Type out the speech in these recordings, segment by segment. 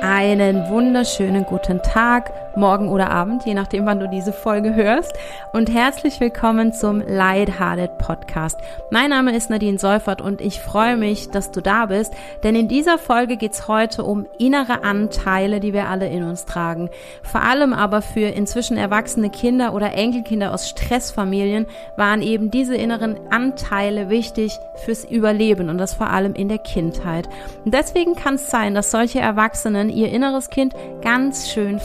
Einen wunderschönen guten Tag, morgen oder Abend, je nachdem, wann du diese Folge hörst. Und herzlich willkommen zum Lighthearted Podcast. Mein Name ist Nadine Seufert und ich freue mich, dass du da bist, denn in dieser Folge geht's heute um innere Anteile, die wir alle in uns tragen. Vor allem aber für inzwischen erwachsene Kinder oder Enkelkinder aus Stressfamilien waren eben diese inneren Anteile wichtig fürs Überleben und das vor allem in der Kindheit. Und deswegen kann es sein, dass solche Erwachsenen ihr inneres Kind ganz schön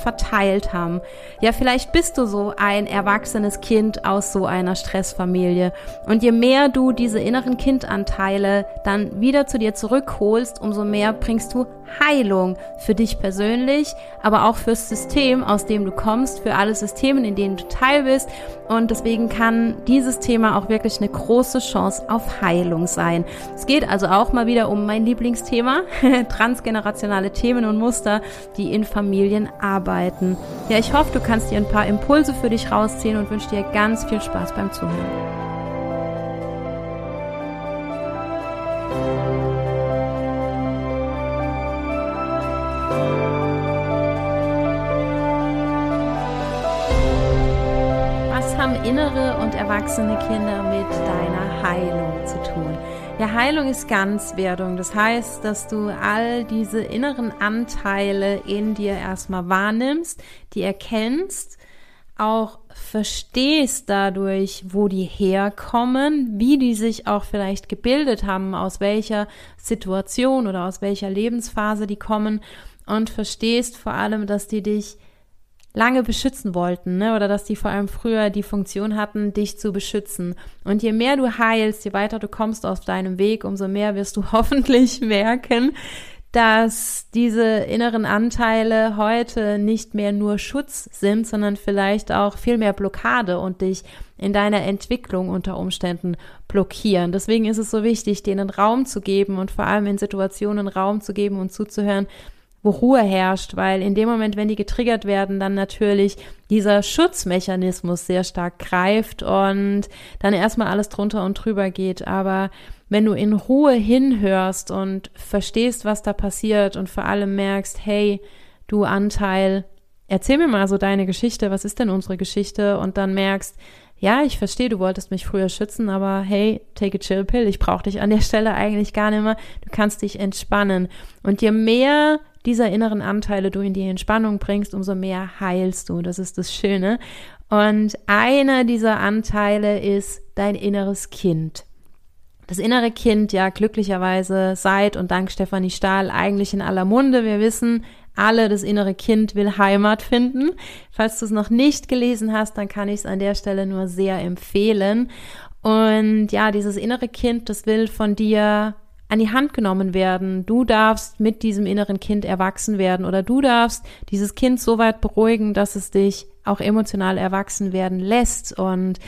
verteilt haben. Ja, vielleicht bist du so ein erwachsenes Kind aus so einer Stressfamilie. Und je mehr du diese inneren Kindanteile dann wieder zu dir zurückholst, umso mehr bringst du Heilung für dich persönlich, aber auch fürs System, aus dem du kommst, für alle Systeme, in denen du teil bist. Und deswegen kann dieses Thema auch wirklich eine große Chance auf Heilung sein. Es geht also auch mal wieder um mein Lieblingsthema, transgenerationale Themen und Muster, die in Familien arbeiten. Ja, ich hoffe, du kannst dir ein paar Impulse für dich rausziehen und wünsche dir ganz viel Spaß beim Zuhören. innere und erwachsene Kinder mit deiner Heilung zu tun. Ja, Heilung ist Ganzwerdung. Das heißt, dass du all diese inneren Anteile in dir erstmal wahrnimmst, die erkennst, auch verstehst dadurch, wo die herkommen, wie die sich auch vielleicht gebildet haben, aus welcher Situation oder aus welcher Lebensphase die kommen und verstehst vor allem, dass die dich lange beschützen wollten, ne? oder dass die vor allem früher die Funktion hatten, dich zu beschützen. Und je mehr du heilst, je weiter du kommst auf deinem Weg, umso mehr wirst du hoffentlich merken, dass diese inneren Anteile heute nicht mehr nur Schutz sind, sondern vielleicht auch viel mehr Blockade und dich in deiner Entwicklung unter Umständen blockieren. Deswegen ist es so wichtig, denen Raum zu geben und vor allem in Situationen Raum zu geben und zuzuhören, wo Ruhe herrscht, weil in dem Moment, wenn die getriggert werden, dann natürlich dieser Schutzmechanismus sehr stark greift und dann erstmal alles drunter und drüber geht. Aber wenn du in Ruhe hinhörst und verstehst, was da passiert und vor allem merkst, hey, du Anteil, erzähl mir mal so deine Geschichte, was ist denn unsere Geschichte? Und dann merkst, ja, ich verstehe, du wolltest mich früher schützen, aber hey, take a chill pill, ich brauche dich an der Stelle eigentlich gar nicht mehr. Du kannst dich entspannen. Und je mehr dieser inneren Anteile du in die Entspannung bringst, umso mehr heilst du. Das ist das Schöne. Und einer dieser Anteile ist dein inneres Kind. Das innere Kind, ja, glücklicherweise seit und dank Stefanie Stahl eigentlich in aller Munde. Wir wissen alle, das innere Kind will Heimat finden. Falls du es noch nicht gelesen hast, dann kann ich es an der Stelle nur sehr empfehlen. Und ja, dieses innere Kind, das will von dir an die Hand genommen werden. Du darfst mit diesem inneren Kind erwachsen werden oder du darfst dieses Kind so weit beruhigen, dass es dich auch emotional erwachsen werden lässt und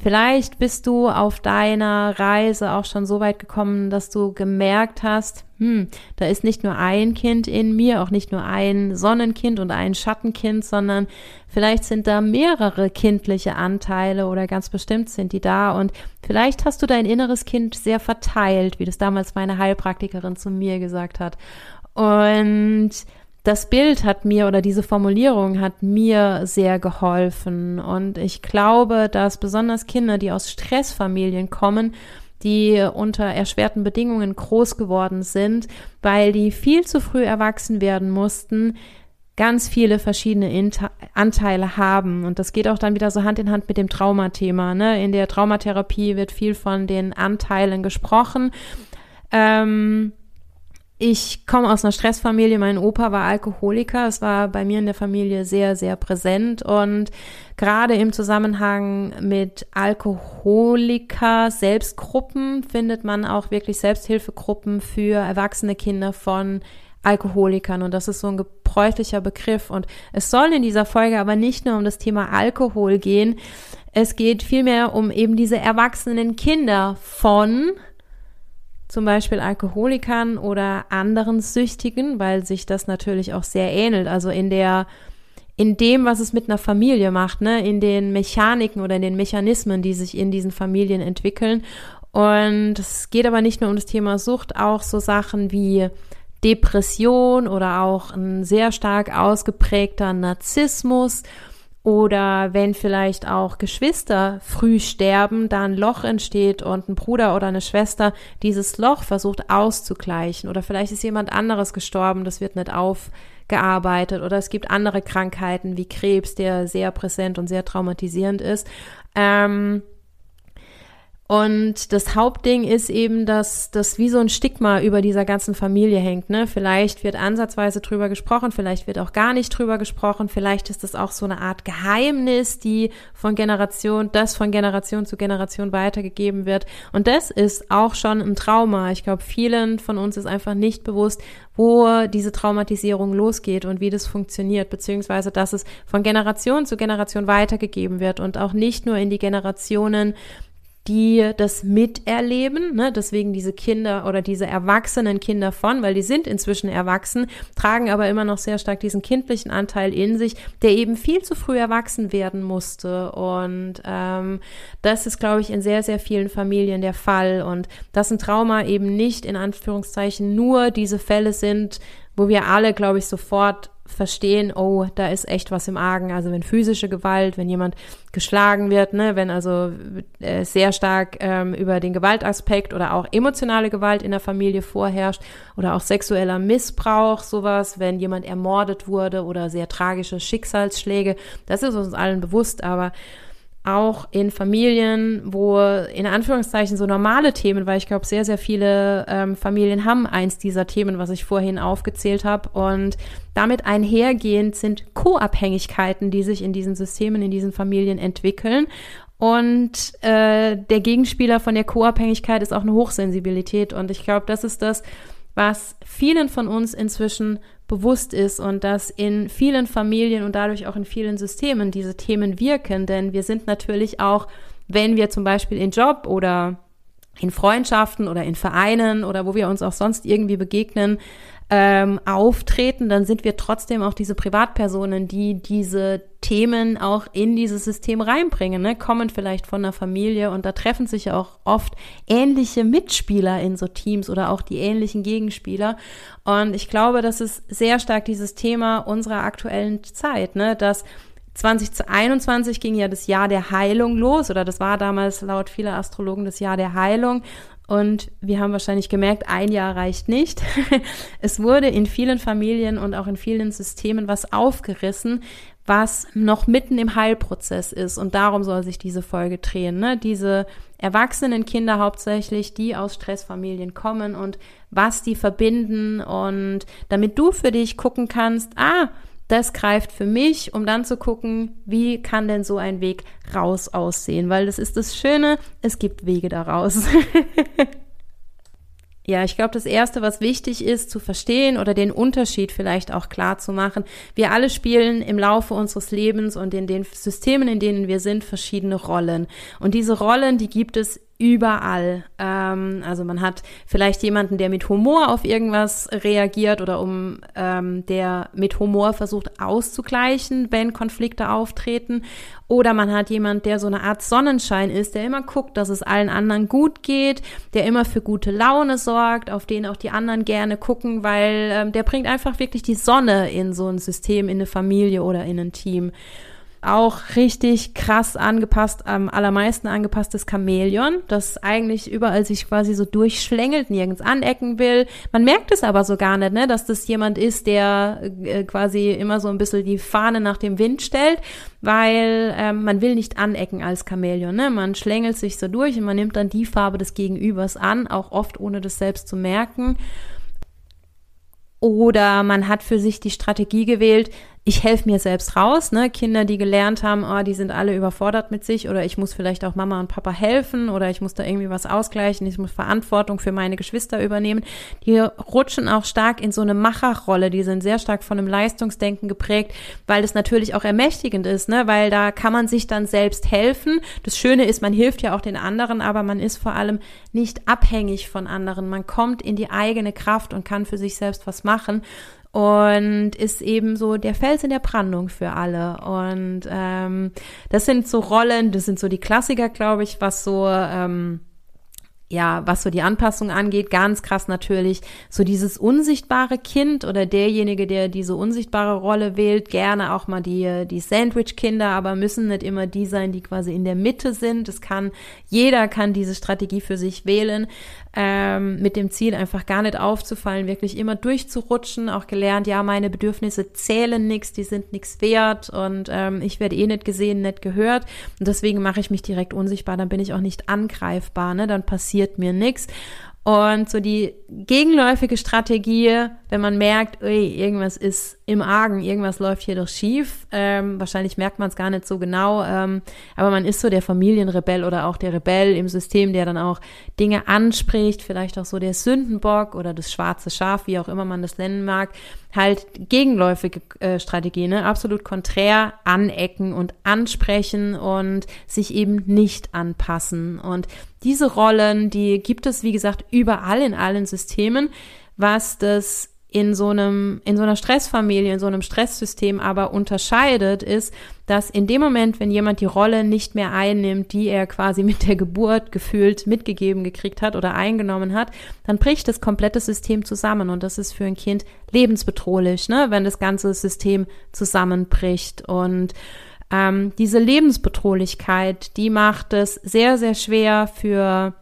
Vielleicht bist du auf deiner Reise auch schon so weit gekommen, dass du gemerkt hast, hm, da ist nicht nur ein Kind in mir, auch nicht nur ein Sonnenkind und ein Schattenkind, sondern vielleicht sind da mehrere kindliche Anteile oder ganz bestimmt sind die da und vielleicht hast du dein inneres Kind sehr verteilt, wie das damals meine Heilpraktikerin zu mir gesagt hat. Und das Bild hat mir oder diese Formulierung hat mir sehr geholfen. Und ich glaube, dass besonders Kinder, die aus Stressfamilien kommen, die unter erschwerten Bedingungen groß geworden sind, weil die viel zu früh erwachsen werden mussten, ganz viele verschiedene Anteile haben. Und das geht auch dann wieder so Hand in Hand mit dem Traumathema. Ne? In der Traumatherapie wird viel von den Anteilen gesprochen. Ähm, ich komme aus einer Stressfamilie. Mein Opa war Alkoholiker. Es war bei mir in der Familie sehr, sehr präsent. Und gerade im Zusammenhang mit Alkoholiker Selbstgruppen findet man auch wirklich Selbsthilfegruppen für erwachsene Kinder von Alkoholikern. Und das ist so ein gebräuchlicher Begriff. Und es soll in dieser Folge aber nicht nur um das Thema Alkohol gehen. Es geht vielmehr um eben diese erwachsenen Kinder von zum Beispiel Alkoholikern oder anderen Süchtigen, weil sich das natürlich auch sehr ähnelt. Also in der, in dem, was es mit einer Familie macht, ne, in den Mechaniken oder in den Mechanismen, die sich in diesen Familien entwickeln. Und es geht aber nicht nur um das Thema Sucht, auch so Sachen wie Depression oder auch ein sehr stark ausgeprägter Narzissmus oder wenn vielleicht auch Geschwister früh sterben, da ein Loch entsteht und ein Bruder oder eine Schwester dieses Loch versucht auszugleichen. Oder vielleicht ist jemand anderes gestorben, das wird nicht aufgearbeitet. Oder es gibt andere Krankheiten wie Krebs, der sehr präsent und sehr traumatisierend ist. Ähm, und das Hauptding ist eben, dass das wie so ein Stigma über dieser ganzen Familie hängt. Ne? Vielleicht wird ansatzweise drüber gesprochen, vielleicht wird auch gar nicht drüber gesprochen, vielleicht ist das auch so eine Art Geheimnis, die von Generation, das von Generation zu Generation weitergegeben wird. Und das ist auch schon ein Trauma. Ich glaube, vielen von uns ist einfach nicht bewusst, wo diese Traumatisierung losgeht und wie das funktioniert, beziehungsweise dass es von Generation zu Generation weitergegeben wird und auch nicht nur in die Generationen die das miterleben, ne? deswegen diese Kinder oder diese erwachsenen Kinder von, weil die sind inzwischen erwachsen, tragen aber immer noch sehr stark diesen kindlichen Anteil in sich, der eben viel zu früh erwachsen werden musste. Und ähm, das ist, glaube ich, in sehr, sehr vielen Familien der Fall. Und dass ein Trauma eben nicht in Anführungszeichen nur diese Fälle sind, wo wir alle, glaube ich, sofort verstehen, oh, da ist echt was im Argen. Also wenn physische Gewalt, wenn jemand geschlagen wird, ne, wenn also äh, sehr stark ähm, über den Gewaltaspekt oder auch emotionale Gewalt in der Familie vorherrscht oder auch sexueller Missbrauch, sowas, wenn jemand ermordet wurde oder sehr tragische Schicksalsschläge, das ist uns allen bewusst, aber auch in Familien, wo in Anführungszeichen so normale Themen, weil ich glaube, sehr, sehr viele ähm, Familien haben eins dieser Themen, was ich vorhin aufgezählt habe. Und damit einhergehend sind Co-Abhängigkeiten, die sich in diesen Systemen, in diesen Familien entwickeln. Und äh, der Gegenspieler von der Co-Abhängigkeit ist auch eine Hochsensibilität. Und ich glaube, das ist das, was vielen von uns inzwischen bewusst ist und dass in vielen Familien und dadurch auch in vielen Systemen diese Themen wirken. Denn wir sind natürlich auch, wenn wir zum Beispiel in Job oder in Freundschaften oder in Vereinen oder wo wir uns auch sonst irgendwie begegnen, ähm, auftreten, dann sind wir trotzdem auch diese Privatpersonen, die diese Themen auch in dieses System reinbringen, ne? kommen vielleicht von einer Familie und da treffen sich auch oft ähnliche Mitspieler in so Teams oder auch die ähnlichen Gegenspieler. Und ich glaube, das ist sehr stark dieses Thema unserer aktuellen Zeit, ne? dass 2021 ging ja das Jahr der Heilung los oder das war damals laut vieler Astrologen das Jahr der Heilung und wir haben wahrscheinlich gemerkt, ein Jahr reicht nicht. es wurde in vielen Familien und auch in vielen Systemen was aufgerissen, was noch mitten im Heilprozess ist. Und darum soll sich diese Folge drehen. Ne? Diese erwachsenen Kinder hauptsächlich, die aus Stressfamilien kommen und was die verbinden. Und damit du für dich gucken kannst, ah, das greift für mich, um dann zu gucken, wie kann denn so ein Weg raus aussehen, weil das ist das Schöne, es gibt Wege daraus. Ja, ich glaube, das Erste, was wichtig ist zu verstehen oder den Unterschied vielleicht auch klar zu machen, wir alle spielen im Laufe unseres Lebens und in den Systemen, in denen wir sind, verschiedene Rollen. Und diese Rollen, die gibt es überall. Ähm, also man hat vielleicht jemanden, der mit Humor auf irgendwas reagiert oder um ähm, der mit Humor versucht auszugleichen, wenn Konflikte auftreten. Oder man hat jemand, der so eine Art Sonnenschein ist, der immer guckt, dass es allen anderen gut geht, der immer für gute Laune sorgt, auf den auch die anderen gerne gucken, weil ähm, der bringt einfach wirklich die Sonne in so ein System, in eine Familie oder in ein Team auch richtig krass angepasst, am allermeisten angepasstes Chamäleon, das eigentlich überall sich quasi so durchschlängelt, nirgends anecken will. Man merkt es aber so gar nicht, ne, dass das jemand ist, der äh, quasi immer so ein bisschen die Fahne nach dem Wind stellt, weil ähm, man will nicht anecken als Chamäleon, ne? Man schlängelt sich so durch und man nimmt dann die Farbe des Gegenübers an, auch oft ohne das selbst zu merken. Oder man hat für sich die Strategie gewählt, ich helfe mir selbst raus, ne? Kinder, die gelernt haben, oh, die sind alle überfordert mit sich oder ich muss vielleicht auch Mama und Papa helfen oder ich muss da irgendwie was ausgleichen, ich muss Verantwortung für meine Geschwister übernehmen. Die rutschen auch stark in so eine Macherrolle, die sind sehr stark von einem Leistungsdenken geprägt, weil das natürlich auch ermächtigend ist, ne? Weil da kann man sich dann selbst helfen. Das Schöne ist, man hilft ja auch den anderen, aber man ist vor allem nicht abhängig von anderen. Man kommt in die eigene Kraft und kann für sich selbst was machen und ist eben so der Fels in der Brandung für alle. Und ähm, das sind so Rollen, das sind so die Klassiker, glaube ich, was so ähm, ja, was so die Anpassung angeht, ganz krass natürlich so dieses unsichtbare Kind oder derjenige, der diese unsichtbare Rolle wählt, gerne auch mal die, die Sandwich-Kinder, aber müssen nicht immer die sein, die quasi in der Mitte sind. Es kann, jeder kann diese Strategie für sich wählen ähm, mit dem Ziel, einfach gar nicht aufzufallen, wirklich immer durchzurutschen, auch gelernt, ja, meine Bedürfnisse zählen nichts, die sind nichts wert und ähm, ich werde eh nicht gesehen, nicht gehört und deswegen mache ich mich direkt unsichtbar, dann bin ich auch nicht angreifbar, ne? dann passiert mir nichts. Und so die gegenläufige Strategie, wenn man merkt, ui, irgendwas ist im Argen, irgendwas läuft hier doch schief, ähm, wahrscheinlich merkt man es gar nicht so genau, ähm, aber man ist so der Familienrebell oder auch der Rebell im System, der dann auch Dinge anspricht, vielleicht auch so der Sündenbock oder das schwarze Schaf, wie auch immer man das nennen mag, halt gegenläufige äh, Strategie, ne? absolut konträr anecken und ansprechen und sich eben nicht anpassen. Und diese Rollen, die gibt es, wie gesagt, überall in allen Systemen, was das in so einem, in so einer Stressfamilie, in so einem Stresssystem aber unterscheidet, ist, dass in dem Moment, wenn jemand die Rolle nicht mehr einnimmt, die er quasi mit der Geburt gefühlt mitgegeben gekriegt hat oder eingenommen hat, dann bricht das komplette System zusammen und das ist für ein Kind lebensbedrohlich, ne, wenn das ganze System zusammenbricht. Und ähm, diese Lebensbedrohlichkeit, die macht es sehr, sehr schwer für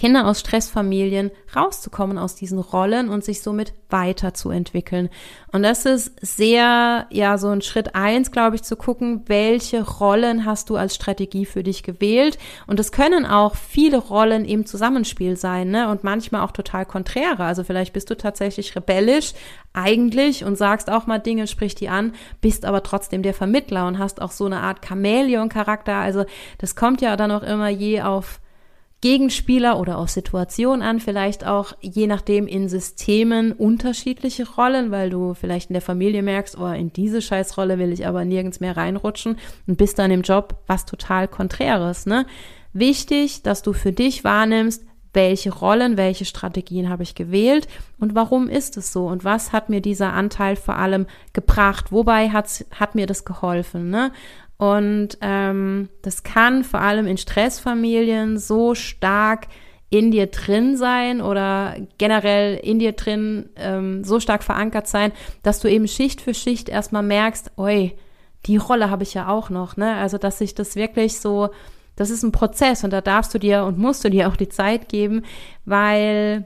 Kinder aus Stressfamilien rauszukommen aus diesen Rollen und sich somit weiterzuentwickeln. Und das ist sehr, ja, so ein Schritt eins, glaube ich, zu gucken, welche Rollen hast du als Strategie für dich gewählt. Und es können auch viele Rollen im Zusammenspiel sein, ne? Und manchmal auch total konträre. Also vielleicht bist du tatsächlich rebellisch eigentlich und sagst auch mal Dinge, sprich die an, bist aber trotzdem der Vermittler und hast auch so eine Art Chamäleon-Charakter. Also das kommt ja dann auch immer je auf Gegenspieler oder auch Situation an, vielleicht auch je nachdem in Systemen unterschiedliche Rollen, weil du vielleicht in der Familie merkst, oh, in diese Scheißrolle will ich aber nirgends mehr reinrutschen und bist dann im Job was total Konträres, ne? Wichtig, dass du für dich wahrnimmst, welche Rollen, welche Strategien habe ich gewählt und warum ist es so und was hat mir dieser Anteil vor allem gebracht, wobei hat, hat mir das geholfen. Ne? Und ähm, das kann vor allem in Stressfamilien so stark in dir drin sein oder generell in dir drin ähm, so stark verankert sein, dass du eben Schicht für Schicht erstmal merkst, oi, die Rolle habe ich ja auch noch, ne? Also, dass sich das wirklich so, das ist ein Prozess und da darfst du dir und musst du dir auch die Zeit geben, weil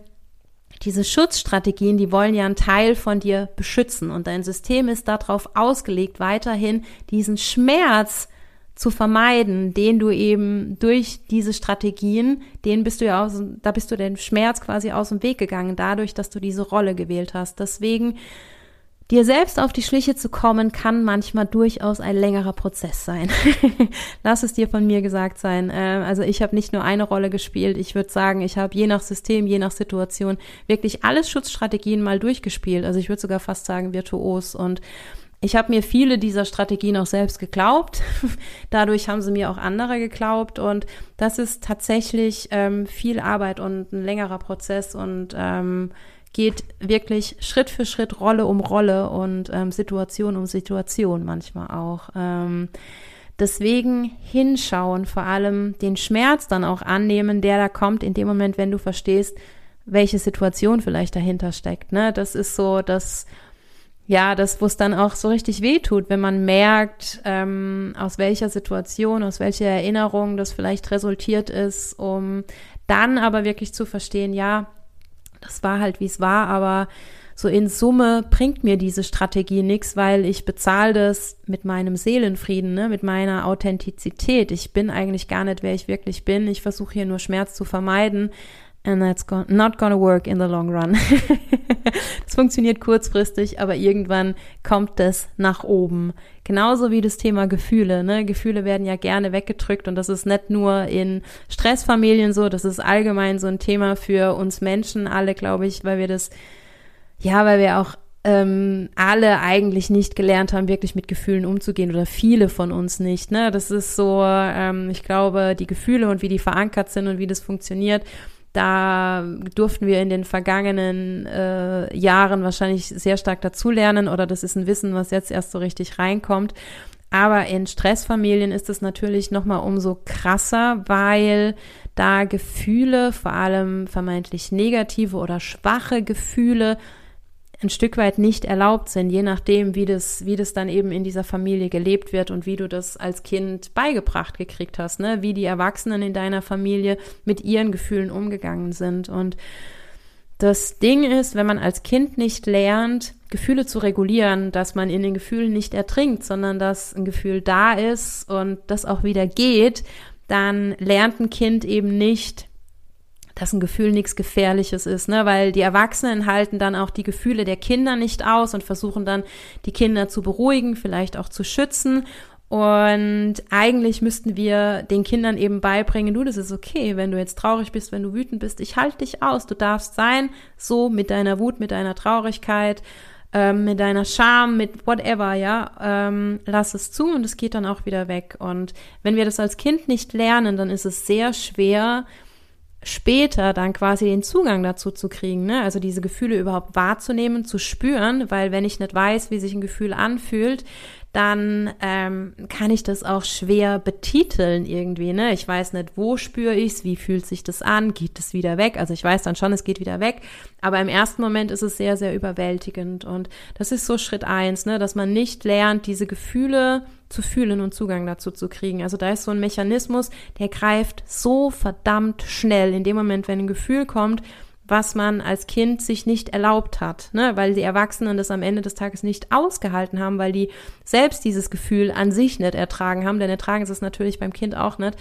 diese Schutzstrategien, die wollen ja einen Teil von dir beschützen und dein System ist darauf ausgelegt, weiterhin diesen Schmerz zu vermeiden, den du eben durch diese Strategien, den bist du ja aus, da bist du den Schmerz quasi aus dem Weg gegangen, dadurch, dass du diese Rolle gewählt hast. Deswegen Dir selbst auf die Schliche zu kommen, kann manchmal durchaus ein längerer Prozess sein. Lass es dir von mir gesagt sein. Ähm, also ich habe nicht nur eine Rolle gespielt. Ich würde sagen, ich habe je nach System, je nach Situation wirklich alles Schutzstrategien mal durchgespielt. Also ich würde sogar fast sagen virtuos. Und ich habe mir viele dieser Strategien auch selbst geglaubt. Dadurch haben sie mir auch andere geglaubt. Und das ist tatsächlich ähm, viel Arbeit und ein längerer Prozess. Und ähm, geht wirklich Schritt für Schritt, Rolle um Rolle und ähm, Situation um Situation manchmal auch. Ähm, deswegen hinschauen, vor allem den Schmerz dann auch annehmen, der da kommt in dem Moment, wenn du verstehst, welche Situation vielleicht dahinter steckt. Ne? Das ist so, dass ja, das, wo es dann auch so richtig weh tut, wenn man merkt, ähm, aus welcher Situation, aus welcher Erinnerung das vielleicht resultiert ist, um dann aber wirklich zu verstehen, ja, das war halt, wie es war, aber so in Summe bringt mir diese Strategie nichts, weil ich bezahle das mit meinem Seelenfrieden, ne, mit meiner Authentizität. Ich bin eigentlich gar nicht, wer ich wirklich bin. Ich versuche hier nur Schmerz zu vermeiden. And that's go not gonna work in the long run. das funktioniert kurzfristig, aber irgendwann kommt das nach oben. Genauso wie das Thema Gefühle. Ne? Gefühle werden ja gerne weggedrückt und das ist nicht nur in Stressfamilien so, das ist allgemein so ein Thema für uns Menschen alle, glaube ich, weil wir das, ja, weil wir auch ähm, alle eigentlich nicht gelernt haben, wirklich mit Gefühlen umzugehen oder viele von uns nicht. Ne? Das ist so, ähm, ich glaube, die Gefühle und wie die verankert sind und wie das funktioniert da durften wir in den vergangenen äh, Jahren wahrscheinlich sehr stark dazulernen oder das ist ein Wissen, was jetzt erst so richtig reinkommt. Aber in Stressfamilien ist es natürlich nochmal umso krasser, weil da Gefühle, vor allem vermeintlich negative oder schwache Gefühle, ein Stück weit nicht erlaubt sind, je nachdem, wie das, wie das dann eben in dieser Familie gelebt wird und wie du das als Kind beigebracht gekriegt hast, ne? wie die Erwachsenen in deiner Familie mit ihren Gefühlen umgegangen sind. Und das Ding ist, wenn man als Kind nicht lernt, Gefühle zu regulieren, dass man in den Gefühlen nicht ertrinkt, sondern dass ein Gefühl da ist und das auch wieder geht, dann lernt ein Kind eben nicht, dass ein Gefühl nichts Gefährliches ist, ne? Weil die Erwachsenen halten dann auch die Gefühle der Kinder nicht aus und versuchen dann die Kinder zu beruhigen, vielleicht auch zu schützen. Und eigentlich müssten wir den Kindern eben beibringen, du, das ist okay, wenn du jetzt traurig bist, wenn du wütend bist, ich halte dich aus, du darfst sein, so mit deiner Wut, mit deiner Traurigkeit, ähm, mit deiner Scham, mit whatever, ja, ähm, lass es zu und es geht dann auch wieder weg. Und wenn wir das als Kind nicht lernen, dann ist es sehr schwer, später dann quasi den Zugang dazu zu kriegen, ne? also diese Gefühle überhaupt wahrzunehmen, zu spüren, weil wenn ich nicht weiß, wie sich ein Gefühl anfühlt, dann ähm, kann ich das auch schwer betiteln irgendwie. Ne? Ich weiß nicht, wo spüre ich's, wie fühlt sich das an, geht es wieder weg? Also ich weiß dann schon, es geht wieder weg, aber im ersten Moment ist es sehr, sehr überwältigend. Und das ist so Schritt eins, ne? dass man nicht lernt, diese Gefühle zu fühlen und Zugang dazu zu kriegen. Also da ist so ein Mechanismus, der greift so verdammt schnell in dem Moment, wenn ein Gefühl kommt, was man als Kind sich nicht erlaubt hat, ne? weil die Erwachsenen das am Ende des Tages nicht ausgehalten haben, weil die selbst dieses Gefühl an sich nicht ertragen haben, denn ertragen sie es natürlich beim Kind auch nicht.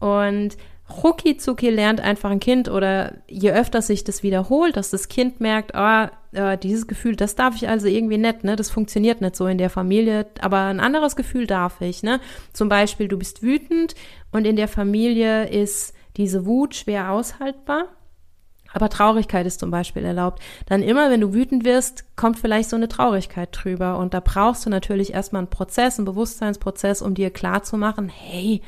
Und rucki zucki lernt einfach ein Kind oder je öfter sich das wiederholt, dass das Kind merkt, oh, äh, dieses Gefühl, das darf ich also irgendwie nicht, ne? Das funktioniert nicht so in der Familie, aber ein anderes Gefühl darf ich, ne? Zum Beispiel, du bist wütend und in der Familie ist diese Wut schwer aushaltbar aber Traurigkeit ist zum Beispiel erlaubt. Dann immer, wenn du wütend wirst, kommt vielleicht so eine Traurigkeit drüber. Und da brauchst du natürlich erstmal einen Prozess, einen Bewusstseinsprozess, um dir klar zu machen, hey,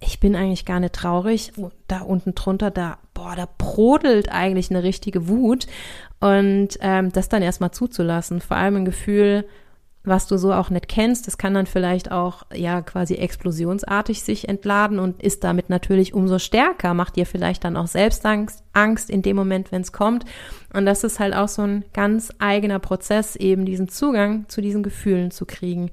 ich bin eigentlich gar nicht traurig. Da unten drunter, da, boah, da brodelt eigentlich eine richtige Wut. Und ähm, das dann erstmal zuzulassen. Vor allem ein Gefühl, was du so auch nicht kennst. Das kann dann vielleicht auch ja quasi explosionsartig sich entladen und ist damit natürlich umso stärker, macht dir vielleicht dann auch selbst Angst in dem Moment, wenn es kommt. Und das ist halt auch so ein ganz eigener Prozess, eben diesen Zugang zu diesen Gefühlen zu kriegen,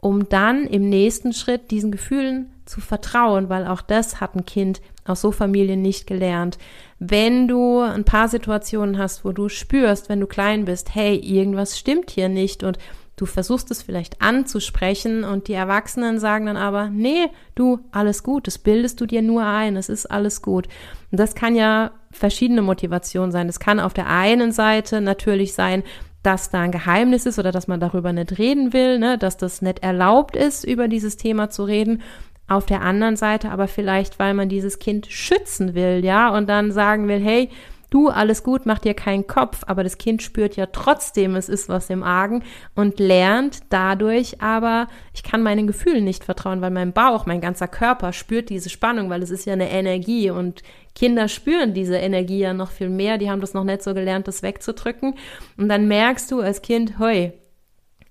um dann im nächsten Schritt diesen Gefühlen zu vertrauen, weil auch das hat ein Kind aus so Familien nicht gelernt. Wenn du ein paar Situationen hast, wo du spürst, wenn du klein bist, hey, irgendwas stimmt hier nicht und Du versuchst es vielleicht anzusprechen und die Erwachsenen sagen dann aber, nee, du, alles gut, das bildest du dir nur ein, es ist alles gut. Und das kann ja verschiedene Motivationen sein. Es kann auf der einen Seite natürlich sein, dass da ein Geheimnis ist oder dass man darüber nicht reden will, ne, dass das nicht erlaubt ist, über dieses Thema zu reden. Auf der anderen Seite aber vielleicht, weil man dieses Kind schützen will, ja, und dann sagen will, hey, du, alles gut, mach dir keinen Kopf, aber das Kind spürt ja trotzdem, es ist was im Argen und lernt dadurch aber, ich kann meinen Gefühlen nicht vertrauen, weil mein Bauch, mein ganzer Körper spürt diese Spannung, weil es ist ja eine Energie und Kinder spüren diese Energie ja noch viel mehr, die haben das noch nicht so gelernt, das wegzudrücken und dann merkst du als Kind, hoi,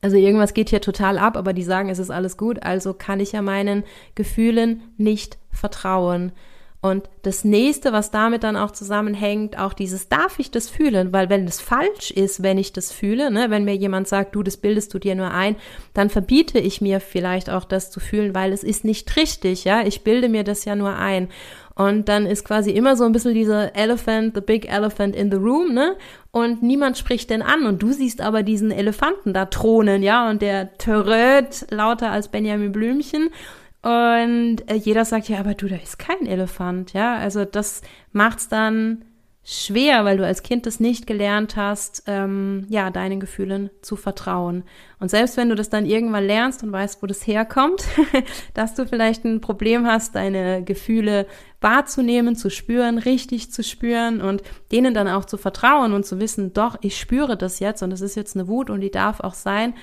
also irgendwas geht hier total ab, aber die sagen, es ist alles gut, also kann ich ja meinen Gefühlen nicht vertrauen. Und das nächste, was damit dann auch zusammenhängt, auch dieses, darf ich das fühlen? Weil wenn es falsch ist, wenn ich das fühle, ne, wenn mir jemand sagt, du, das bildest du dir nur ein, dann verbiete ich mir vielleicht auch das zu fühlen, weil es ist nicht richtig, ja. Ich bilde mir das ja nur ein. Und dann ist quasi immer so ein bisschen dieser Elephant, the big elephant in the room, ne? Und niemand spricht denn an. Und du siehst aber diesen Elefanten da thronen, ja? Und der törröt lauter als Benjamin Blümchen. Und äh, jeder sagt, ja, aber du, da ist kein Elefant, ja. Also das macht's dann schwer, weil du als Kind das nicht gelernt hast, ähm, ja, deinen Gefühlen zu vertrauen. Und selbst wenn du das dann irgendwann lernst und weißt, wo das herkommt, dass du vielleicht ein Problem hast, deine Gefühle wahrzunehmen, zu spüren, richtig zu spüren und denen dann auch zu vertrauen und zu wissen, doch, ich spüre das jetzt und es ist jetzt eine Wut und die darf auch sein,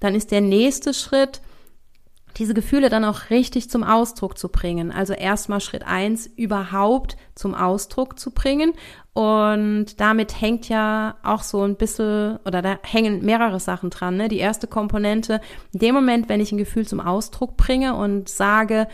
dann ist der nächste Schritt, diese Gefühle dann auch richtig zum Ausdruck zu bringen. Also erstmal Schritt eins überhaupt zum Ausdruck zu bringen. Und damit hängt ja auch so ein bisschen, oder da hängen mehrere Sachen dran. Ne? Die erste Komponente, in dem Moment, wenn ich ein Gefühl zum Ausdruck bringe und sage,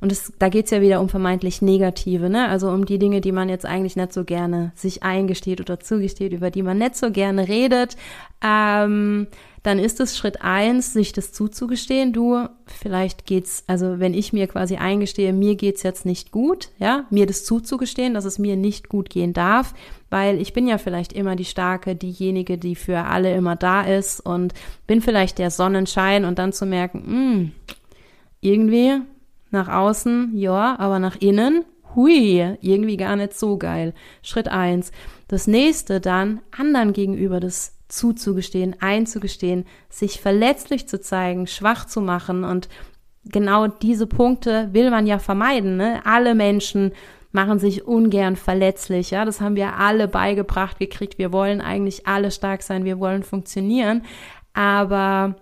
Und es, da geht's ja wieder um vermeintlich Negative, ne? Also um die Dinge, die man jetzt eigentlich nicht so gerne sich eingesteht oder zugesteht, über die man nicht so gerne redet. Ähm, dann ist es Schritt eins, sich das zuzugestehen. Du, vielleicht geht's, also wenn ich mir quasi eingestehe, mir geht's jetzt nicht gut, ja, mir das zuzugestehen, dass es mir nicht gut gehen darf, weil ich bin ja vielleicht immer die Starke, diejenige, die für alle immer da ist und bin vielleicht der Sonnenschein und dann zu merken, mh, hm, irgendwie nach außen, ja, aber nach innen, hui, irgendwie gar nicht so geil. Schritt eins. Das nächste dann, anderen gegenüber das zuzugestehen, einzugestehen, sich verletzlich zu zeigen, schwach zu machen und genau diese Punkte will man ja vermeiden. Ne? Alle Menschen machen sich ungern verletzlich. Ja, das haben wir alle beigebracht gekriegt. Wir wollen eigentlich alle stark sein. Wir wollen funktionieren. Aber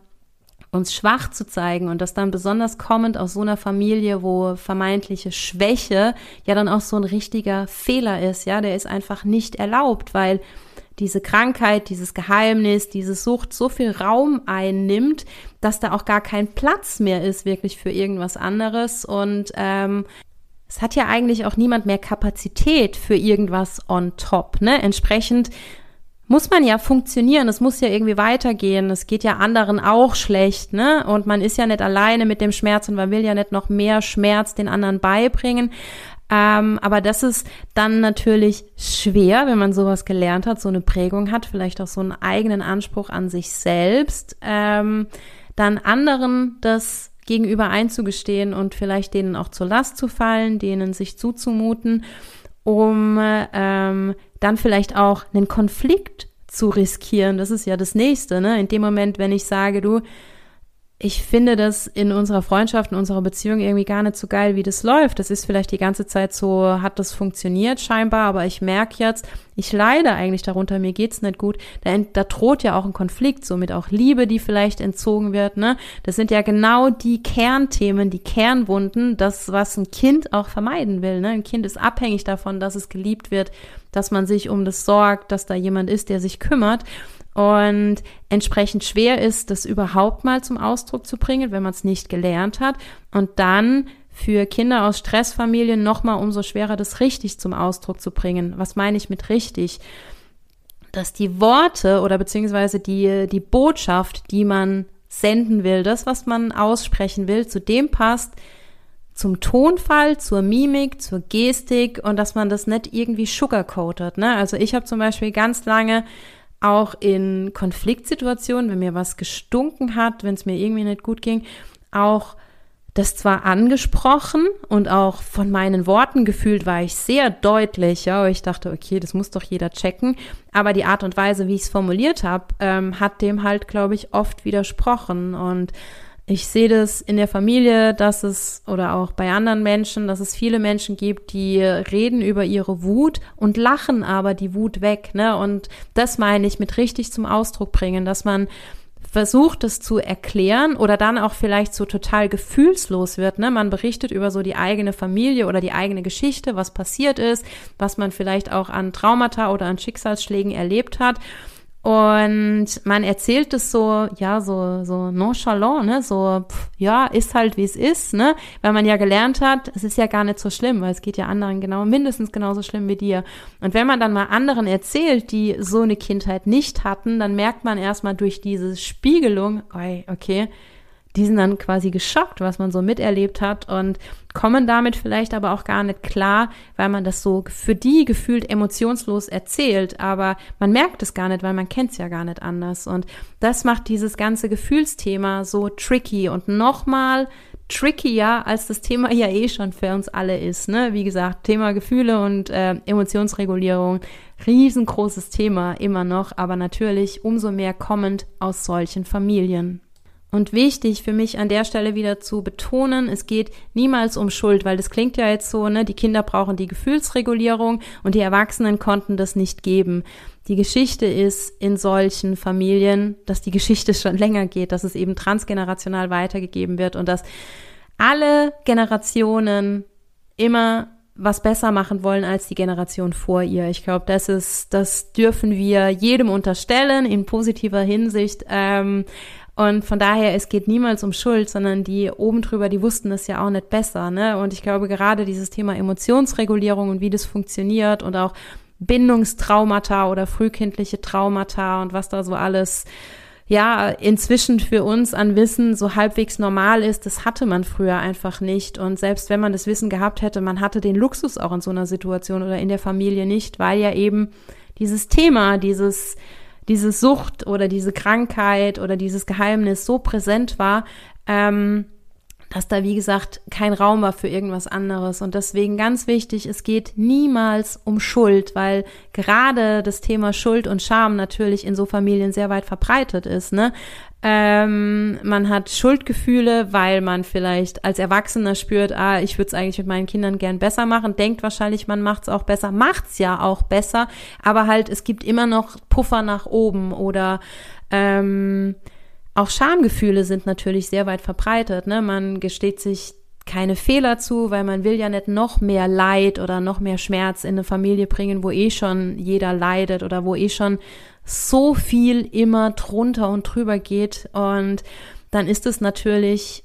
uns schwach zu zeigen und das dann besonders kommend aus so einer Familie, wo vermeintliche Schwäche ja dann auch so ein richtiger Fehler ist. Ja, der ist einfach nicht erlaubt, weil diese Krankheit, dieses Geheimnis, diese Sucht so viel Raum einnimmt, dass da auch gar kein Platz mehr ist wirklich für irgendwas anderes. Und ähm, es hat ja eigentlich auch niemand mehr Kapazität für irgendwas on top. Ne? Entsprechend muss man ja funktionieren, es muss ja irgendwie weitergehen. Es geht ja anderen auch schlecht, ne? Und man ist ja nicht alleine mit dem Schmerz und man will ja nicht noch mehr Schmerz den anderen beibringen. Ähm, aber das ist dann natürlich schwer, wenn man sowas gelernt hat, so eine Prägung hat, vielleicht auch so einen eigenen Anspruch an sich selbst, ähm, dann anderen das gegenüber einzugestehen und vielleicht denen auch zur Last zu fallen, denen sich zuzumuten, um ähm, dann vielleicht auch einen Konflikt zu riskieren. Das ist ja das nächste, ne? In dem Moment, wenn ich sage, du, ich finde das in unserer Freundschaft, in unserer Beziehung irgendwie gar nicht so geil, wie das läuft. Das ist vielleicht die ganze Zeit so, hat das funktioniert scheinbar, aber ich merke jetzt, ich leide eigentlich darunter, mir geht's nicht gut. Da, da droht ja auch ein Konflikt, somit auch Liebe, die vielleicht entzogen wird, ne? Das sind ja genau die Kernthemen, die Kernwunden, das, was ein Kind auch vermeiden will, ne? Ein Kind ist abhängig davon, dass es geliebt wird, dass man sich um das sorgt, dass da jemand ist, der sich kümmert und entsprechend schwer ist, das überhaupt mal zum Ausdruck zu bringen, wenn man es nicht gelernt hat. Und dann für Kinder aus Stressfamilien nochmal umso schwerer, das richtig zum Ausdruck zu bringen. Was meine ich mit richtig? Dass die Worte oder beziehungsweise die, die Botschaft, die man senden will, das, was man aussprechen will, zu dem passt, zum Tonfall, zur Mimik, zur Gestik und dass man das nicht irgendwie sugarcoatet. Ne? Also ich habe zum Beispiel ganz lange auch in Konfliktsituationen, wenn mir was gestunken hat, wenn es mir irgendwie nicht gut ging, auch das zwar angesprochen und auch von meinen Worten gefühlt war ich sehr deutlich, ja, ich dachte, okay, das muss doch jeder checken, aber die Art und Weise, wie ich es formuliert habe, ähm, hat dem halt, glaube ich, oft widersprochen. Und ich sehe das in der Familie, dass es oder auch bei anderen Menschen, dass es viele Menschen gibt, die reden über ihre Wut und lachen aber die Wut weg. Ne? Und das meine ich mit richtig zum Ausdruck bringen, dass man versucht es zu erklären oder dann auch vielleicht so total gefühlslos wird. Ne? Man berichtet über so die eigene Familie oder die eigene Geschichte, was passiert ist, was man vielleicht auch an Traumata oder an Schicksalsschlägen erlebt hat. Und man erzählt es so, ja, so, so nonchalant, ne, so, pff, ja, ist halt wie es ist, ne, weil man ja gelernt hat, es ist ja gar nicht so schlimm, weil es geht ja anderen genau, mindestens genauso schlimm wie dir. Und wenn man dann mal anderen erzählt, die so eine Kindheit nicht hatten, dann merkt man erstmal durch diese Spiegelung, okay, die sind dann quasi geschockt, was man so miterlebt hat und kommen damit vielleicht aber auch gar nicht klar, weil man das so für die gefühlt emotionslos erzählt, aber man merkt es gar nicht, weil man kennt es ja gar nicht anders und das macht dieses ganze Gefühlsthema so tricky und nochmal trickier, als das Thema ja eh schon für uns alle ist. Ne? Wie gesagt, Thema Gefühle und äh, Emotionsregulierung, riesengroßes Thema immer noch, aber natürlich umso mehr kommend aus solchen Familien. Und wichtig für mich an der Stelle wieder zu betonen, es geht niemals um Schuld, weil das klingt ja jetzt so, ne, die Kinder brauchen die Gefühlsregulierung und die Erwachsenen konnten das nicht geben. Die Geschichte ist in solchen Familien, dass die Geschichte schon länger geht, dass es eben transgenerational weitergegeben wird und dass alle Generationen immer was besser machen wollen als die Generation vor ihr. Ich glaube, das ist, das dürfen wir jedem unterstellen in positiver Hinsicht. Ähm, Und von daher, es geht niemals um Schuld, sondern die oben drüber, die wussten es ja auch nicht besser. Ne? Und ich glaube, gerade dieses Thema Emotionsregulierung und wie das funktioniert und auch Bindungstraumata oder frühkindliche Traumata und was da so alles ja inzwischen für uns an Wissen so halbwegs normal ist, das hatte man früher einfach nicht. Und selbst wenn man das Wissen gehabt hätte, man hatte den Luxus auch in so einer Situation oder in der Familie nicht, weil ja eben dieses Thema, dieses diese Sucht oder diese Krankheit oder dieses Geheimnis so präsent war, ähm, dass da, wie gesagt, kein Raum war für irgendwas anderes. Und deswegen ganz wichtig, es geht niemals um Schuld, weil gerade das Thema Schuld und Scham natürlich in so Familien sehr weit verbreitet ist. Ne? Ähm, man hat Schuldgefühle, weil man vielleicht als Erwachsener spürt, ah, ich würde es eigentlich mit meinen Kindern gern besser machen, denkt wahrscheinlich, man macht es auch besser, macht es ja auch besser, aber halt, es gibt immer noch Puffer nach oben oder ähm, auch Schamgefühle sind natürlich sehr weit verbreitet. Ne? Man gesteht sich keine Fehler zu, weil man will ja nicht noch mehr Leid oder noch mehr Schmerz in eine Familie bringen, wo eh schon jeder leidet oder wo eh schon so viel immer drunter und drüber geht. Und dann ist es natürlich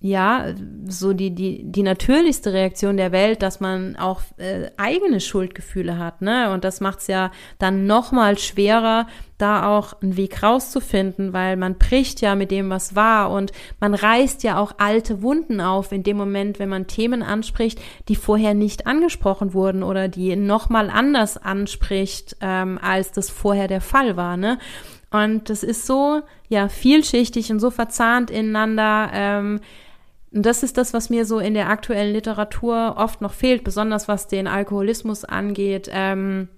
ja, so die, die, die natürlichste Reaktion der Welt, dass man auch äh, eigene Schuldgefühle hat, ne? Und das macht es ja dann nochmal schwerer, da auch einen Weg rauszufinden, weil man bricht ja mit dem, was war und man reißt ja auch alte Wunden auf in dem Moment, wenn man Themen anspricht, die vorher nicht angesprochen wurden oder die nochmal anders anspricht, ähm, als das vorher der Fall war, ne? Und das ist so, ja, vielschichtig und so verzahnt ineinander, ähm, und das ist das, was mir so in der aktuellen Literatur oft noch fehlt, besonders was den Alkoholismus angeht. Ähm,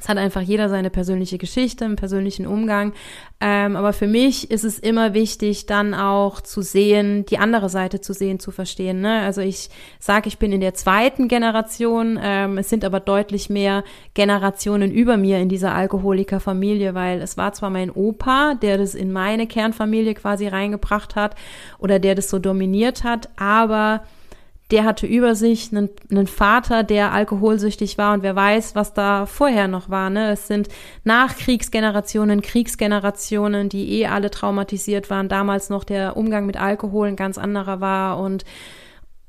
es hat einfach jeder seine persönliche Geschichte, einen persönlichen Umgang. Ähm, aber für mich ist es immer wichtig, dann auch zu sehen, die andere Seite zu sehen, zu verstehen. Ne? Also ich sage, ich bin in der zweiten Generation. Ähm, es sind aber deutlich mehr Generationen über mir in dieser Alkoholikerfamilie, weil es war zwar mein Opa, der das in meine Kernfamilie quasi reingebracht hat oder der das so dominiert hat, aber der hatte über sich einen, einen, Vater, der alkoholsüchtig war und wer weiß, was da vorher noch war. Ne? Es sind Nachkriegsgenerationen, Kriegsgenerationen, die eh alle traumatisiert waren. Damals noch der Umgang mit Alkohol ein ganz anderer war und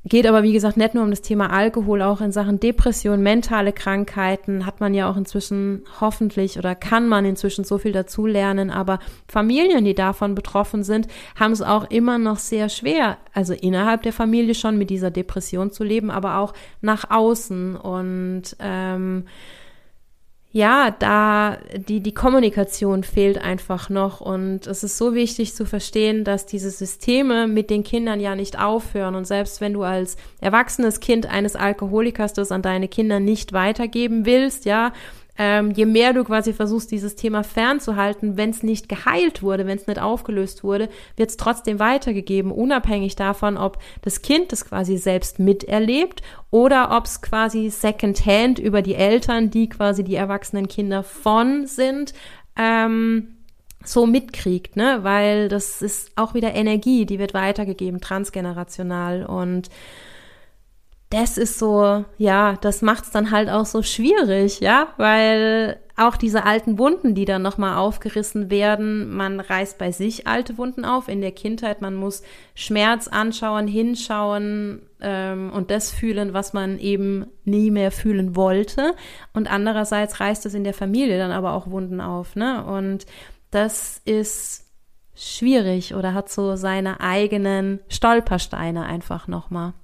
Geht aber, wie gesagt, nicht nur um das Thema Alkohol, auch in Sachen Depression, mentale Krankheiten hat man ja auch inzwischen hoffentlich oder kann man inzwischen so viel dazulernen. Aber Familien, die davon betroffen sind, haben es auch immer noch sehr schwer, also innerhalb der Familie schon mit dieser Depression zu leben, aber auch nach außen. Und ähm, ja, da die, die Kommunikation fehlt einfach noch und es ist so wichtig zu verstehen, dass diese Systeme mit den Kindern ja nicht aufhören und selbst wenn du als erwachsenes Kind eines Alkoholikers das an deine Kinder nicht weitergeben willst, ja, ähm, je mehr du quasi versuchst, dieses Thema fernzuhalten, wenn es nicht geheilt wurde, wenn es nicht aufgelöst wurde, wird es trotzdem weitergegeben, unabhängig davon, ob das Kind das quasi selbst miterlebt oder ob es quasi secondhand über die Eltern, die quasi die erwachsenen Kinder von sind, ähm, so mitkriegt, ne? Weil das ist auch wieder Energie, die wird weitergegeben, transgenerational und das ist so, ja, das macht es dann halt auch so schwierig, ja, weil auch diese alten Wunden, die dann nochmal aufgerissen werden, man reißt bei sich alte Wunden auf in der Kindheit, man muss Schmerz anschauen, hinschauen ähm, und das fühlen, was man eben nie mehr fühlen wollte. Und andererseits reißt es in der Familie dann aber auch Wunden auf, ne? Und das ist schwierig oder hat so seine eigenen Stolpersteine einfach nochmal.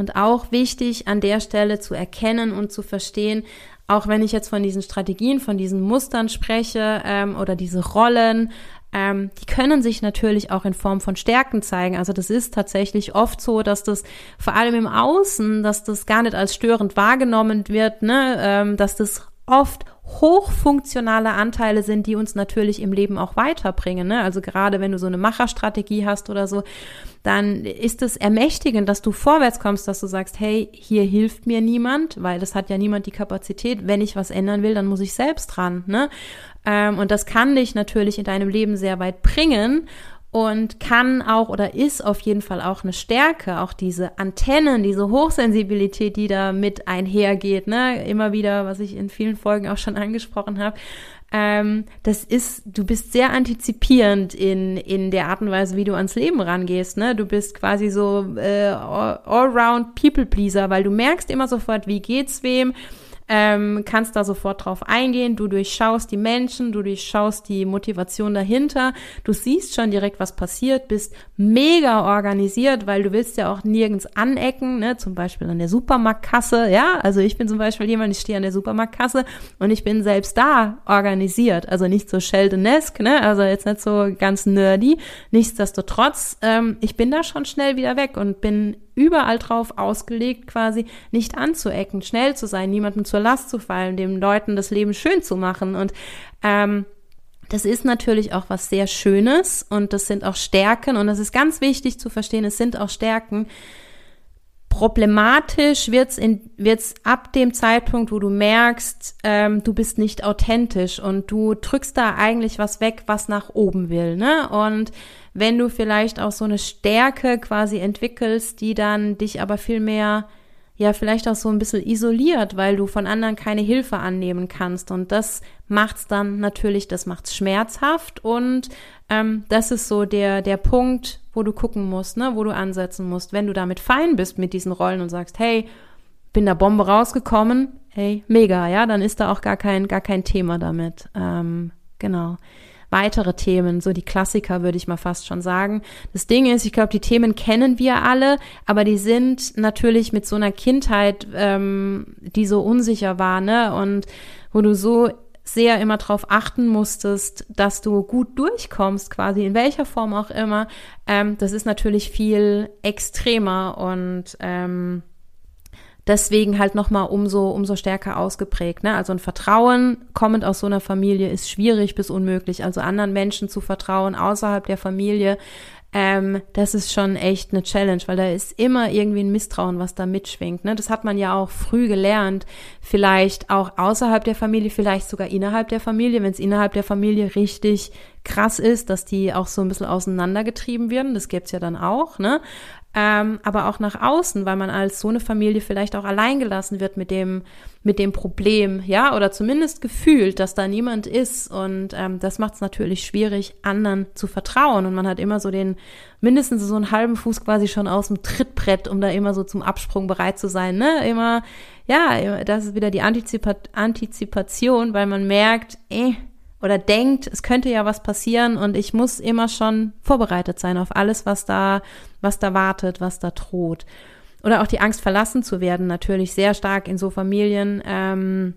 Und auch wichtig an der Stelle zu erkennen und zu verstehen, auch wenn ich jetzt von diesen Strategien, von diesen Mustern spreche ähm, oder diese Rollen, ähm, die können sich natürlich auch in Form von Stärken zeigen. Also das ist tatsächlich oft so, dass das vor allem im Außen, dass das gar nicht als störend wahrgenommen wird, ne? ähm, dass das oft hochfunktionale Anteile sind, die uns natürlich im Leben auch weiterbringen. Ne? Also gerade wenn du so eine Macherstrategie hast oder so, dann ist es ermächtigend, dass du vorwärts kommst, dass du sagst, hey, hier hilft mir niemand, weil das hat ja niemand die Kapazität. Wenn ich was ändern will, dann muss ich selbst dran. Ne? Ähm, und das kann dich natürlich in deinem Leben sehr weit bringen. Und kann auch oder ist auf jeden Fall auch eine Stärke, auch diese Antennen, diese Hochsensibilität, die da mit einhergeht, ne? Immer wieder, was ich in vielen Folgen auch schon angesprochen habe. Ähm, das ist, du bist sehr antizipierend in, in der Art und Weise, wie du ans Leben rangehst, ne? Du bist quasi so äh, all-round People-Pleaser, weil du merkst immer sofort, wie geht's wem, ähm, kannst da sofort drauf eingehen. Du durchschaust die Menschen, du durchschaust die Motivation dahinter. Du siehst schon direkt, was passiert, bist mega organisiert, weil du willst ja auch nirgends anecken, ne? zum Beispiel an der Supermarktkasse. Ja, also ich bin zum Beispiel jemand, ich stehe an der Supermarktkasse und ich bin selbst da organisiert. Also nicht so Sheldonesque, ne? also jetzt nicht so ganz nerdy. Nichtsdestotrotz, ähm, ich bin da schon schnell wieder weg und bin überall drauf ausgelegt, quasi nicht anzuecken, schnell zu sein, niemandem zur Last zu fallen, den Leuten das Leben schön zu machen. Und ähm, das ist natürlich auch was sehr Schönes und das sind auch Stärken und das ist ganz wichtig zu verstehen, es sind auch Stärken. Problematisch wird's in, wird's ab dem Zeitpunkt, wo du merkst, ähm, du bist nicht authentisch und du drückst da eigentlich was weg, was nach oben will, ne? Und wenn du vielleicht auch so eine Stärke quasi entwickelst, die dann dich aber viel mehr ja vielleicht auch so ein bisschen isoliert, weil du von anderen keine Hilfe annehmen kannst. Und das macht's dann natürlich, das macht's schmerzhaft und ähm, das ist so der, der Punkt, wo du gucken musst, ne, wo du ansetzen musst. Wenn du damit fein bist mit diesen Rollen und sagst, hey, bin da Bombe rausgekommen, hey, mega, ja, dann ist da auch gar kein, gar kein Thema damit. Ähm, genau weitere Themen, so die Klassiker würde ich mal fast schon sagen. Das Ding ist, ich glaube, die Themen kennen wir alle, aber die sind natürlich mit so einer Kindheit, ähm, die so unsicher war, ne? Und wo du so sehr immer darauf achten musstest, dass du gut durchkommst, quasi in welcher Form auch immer, ähm, das ist natürlich viel extremer und ähm, deswegen halt nochmal umso, umso stärker ausgeprägt. Ne? Also ein Vertrauen kommend aus so einer Familie ist schwierig bis unmöglich. Also anderen Menschen zu vertrauen außerhalb der Familie, ähm, das ist schon echt eine Challenge, weil da ist immer irgendwie ein Misstrauen, was da mitschwingt. Ne? Das hat man ja auch früh gelernt, vielleicht auch außerhalb der Familie, vielleicht sogar innerhalb der Familie, wenn es innerhalb der Familie richtig krass ist, dass die auch so ein bisschen auseinandergetrieben werden. Das gibt's ja dann auch. Ne? Ähm, aber auch nach außen, weil man als so eine Familie vielleicht auch alleingelassen wird mit dem, mit dem Problem, ja, oder zumindest gefühlt, dass da niemand ist. Und ähm, das macht es natürlich schwierig, anderen zu vertrauen. Und man hat immer so den, mindestens so einen halben Fuß quasi schon aus dem Trittbrett, um da immer so zum Absprung bereit zu sein, ne? Immer, ja, das ist wieder die Antizipat Antizipation, weil man merkt, eh, oder denkt, es könnte ja was passieren und ich muss immer schon vorbereitet sein auf alles, was da, was da wartet, was da droht. Oder auch die Angst, verlassen zu werden, natürlich sehr stark in so Familien. Ähm,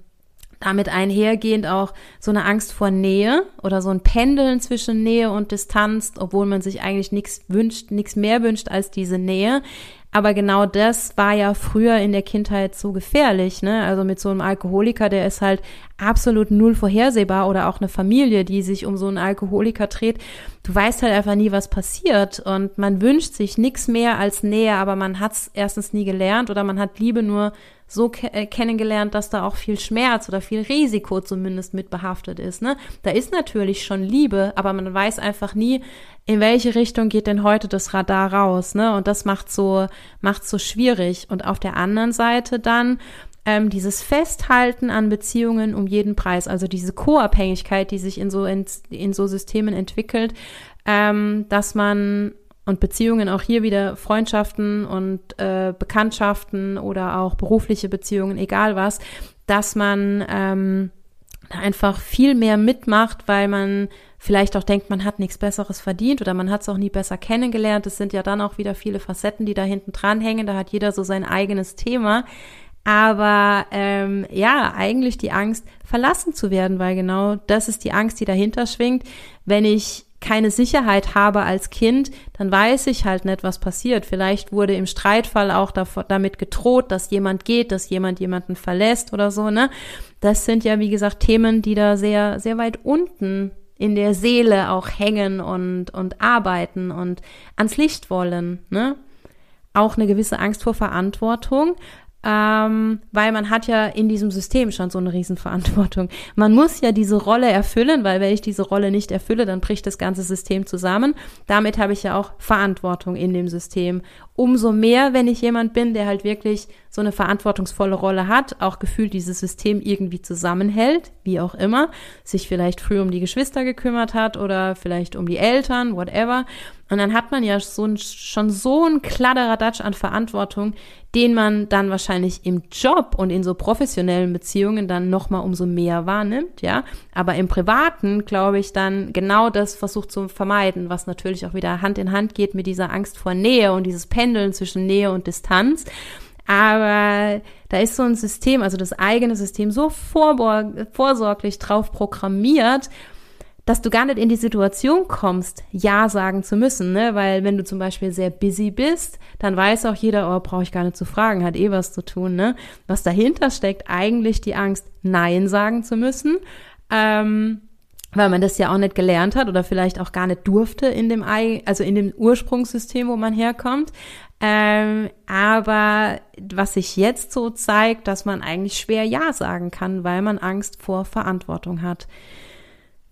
damit einhergehend auch so eine Angst vor Nähe oder so ein Pendeln zwischen Nähe und Distanz, obwohl man sich eigentlich nichts wünscht, nichts mehr wünscht als diese Nähe. Aber genau das war ja früher in der Kindheit so gefährlich, ne? Also mit so einem Alkoholiker, der ist halt absolut null vorhersehbar oder auch eine Familie, die sich um so einen Alkoholiker dreht. Du weißt halt einfach nie, was passiert und man wünscht sich nichts mehr als Nähe, aber man hat es erstens nie gelernt oder man hat Liebe nur so ke äh, kennengelernt, dass da auch viel Schmerz oder viel Risiko zumindest mit behaftet ist. Ne? Da ist natürlich schon Liebe, aber man weiß einfach nie, in welche Richtung geht denn heute das Radar raus. Ne? Und das macht so macht so schwierig. Und auf der anderen Seite dann ähm, dieses Festhalten an Beziehungen um jeden Preis, also diese Co-Abhängigkeit, die sich in so in, in so Systemen entwickelt, ähm, dass man und Beziehungen auch hier wieder Freundschaften und äh, Bekanntschaften oder auch berufliche Beziehungen, egal was, dass man ähm, einfach viel mehr mitmacht, weil man vielleicht auch denkt, man hat nichts Besseres verdient oder man hat es auch nie besser kennengelernt. Es sind ja dann auch wieder viele Facetten, die da hinten dran hängen. Da hat jeder so sein eigenes Thema. Aber ähm, ja, eigentlich die Angst, verlassen zu werden, weil genau das ist die Angst, die dahinter schwingt. Wenn ich keine Sicherheit habe als Kind, dann weiß ich halt nicht, was passiert. Vielleicht wurde im Streitfall auch damit gedroht, dass jemand geht, dass jemand jemanden verlässt oder so, ne? Das sind ja, wie gesagt, Themen, die da sehr, sehr weit unten in der Seele auch hängen und, und arbeiten und ans Licht wollen, ne? Auch eine gewisse Angst vor Verantwortung. Ähm, weil man hat ja in diesem System schon so eine Riesenverantwortung. Man muss ja diese Rolle erfüllen, weil wenn ich diese Rolle nicht erfülle, dann bricht das ganze System zusammen. Damit habe ich ja auch Verantwortung in dem System. Umso mehr, wenn ich jemand bin, der halt wirklich so eine verantwortungsvolle Rolle hat, auch gefühlt dieses System irgendwie zusammenhält, wie auch immer, sich vielleicht früh um die Geschwister gekümmert hat oder vielleicht um die Eltern, whatever. Und dann hat man ja so ein, schon so ein Kladderadatsch an Verantwortung, den man dann wahrscheinlich im Job und in so professionellen Beziehungen dann nochmal umso mehr wahrnimmt, ja. Aber im Privaten, glaube ich, dann genau das versucht zu vermeiden, was natürlich auch wieder Hand in Hand geht mit dieser Angst vor Nähe und dieses Pendeln zwischen Nähe und Distanz. Aber da ist so ein System, also das eigene System, so vorsorglich drauf programmiert, dass du gar nicht in die Situation kommst, Ja sagen zu müssen, ne? Weil wenn du zum Beispiel sehr busy bist, dann weiß auch jeder, oh, brauche ich gar nicht zu fragen, hat eh was zu tun, ne? Was dahinter steckt, eigentlich die Angst, Nein sagen zu müssen, ähm, weil man das ja auch nicht gelernt hat oder vielleicht auch gar nicht durfte in dem, also in dem Ursprungssystem, wo man herkommt. Ähm, aber was sich jetzt so zeigt, dass man eigentlich schwer Ja sagen kann, weil man Angst vor Verantwortung hat.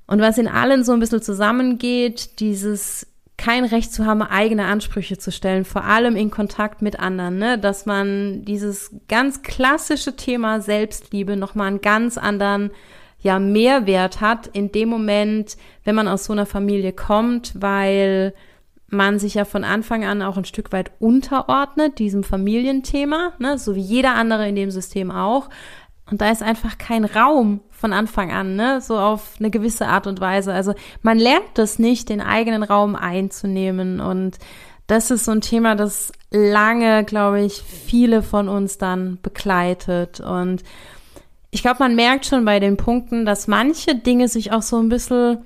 Und was in allen so ein bisschen zusammengeht, dieses kein Recht zu haben, eigene Ansprüche zu stellen, vor allem in Kontakt mit anderen, ne? dass man dieses ganz klassische Thema Selbstliebe nochmal einen ganz anderen ja, Mehrwert hat in dem Moment, wenn man aus so einer Familie kommt, weil man sich ja von Anfang an auch ein Stück weit unterordnet, diesem Familienthema, ne? so wie jeder andere in dem System auch. Und da ist einfach kein Raum von Anfang an, ne, so auf eine gewisse Art und Weise. Also man lernt das nicht, den eigenen Raum einzunehmen. Und das ist so ein Thema, das lange, glaube ich, viele von uns dann begleitet. Und ich glaube, man merkt schon bei den Punkten, dass manche Dinge sich auch so ein bisschen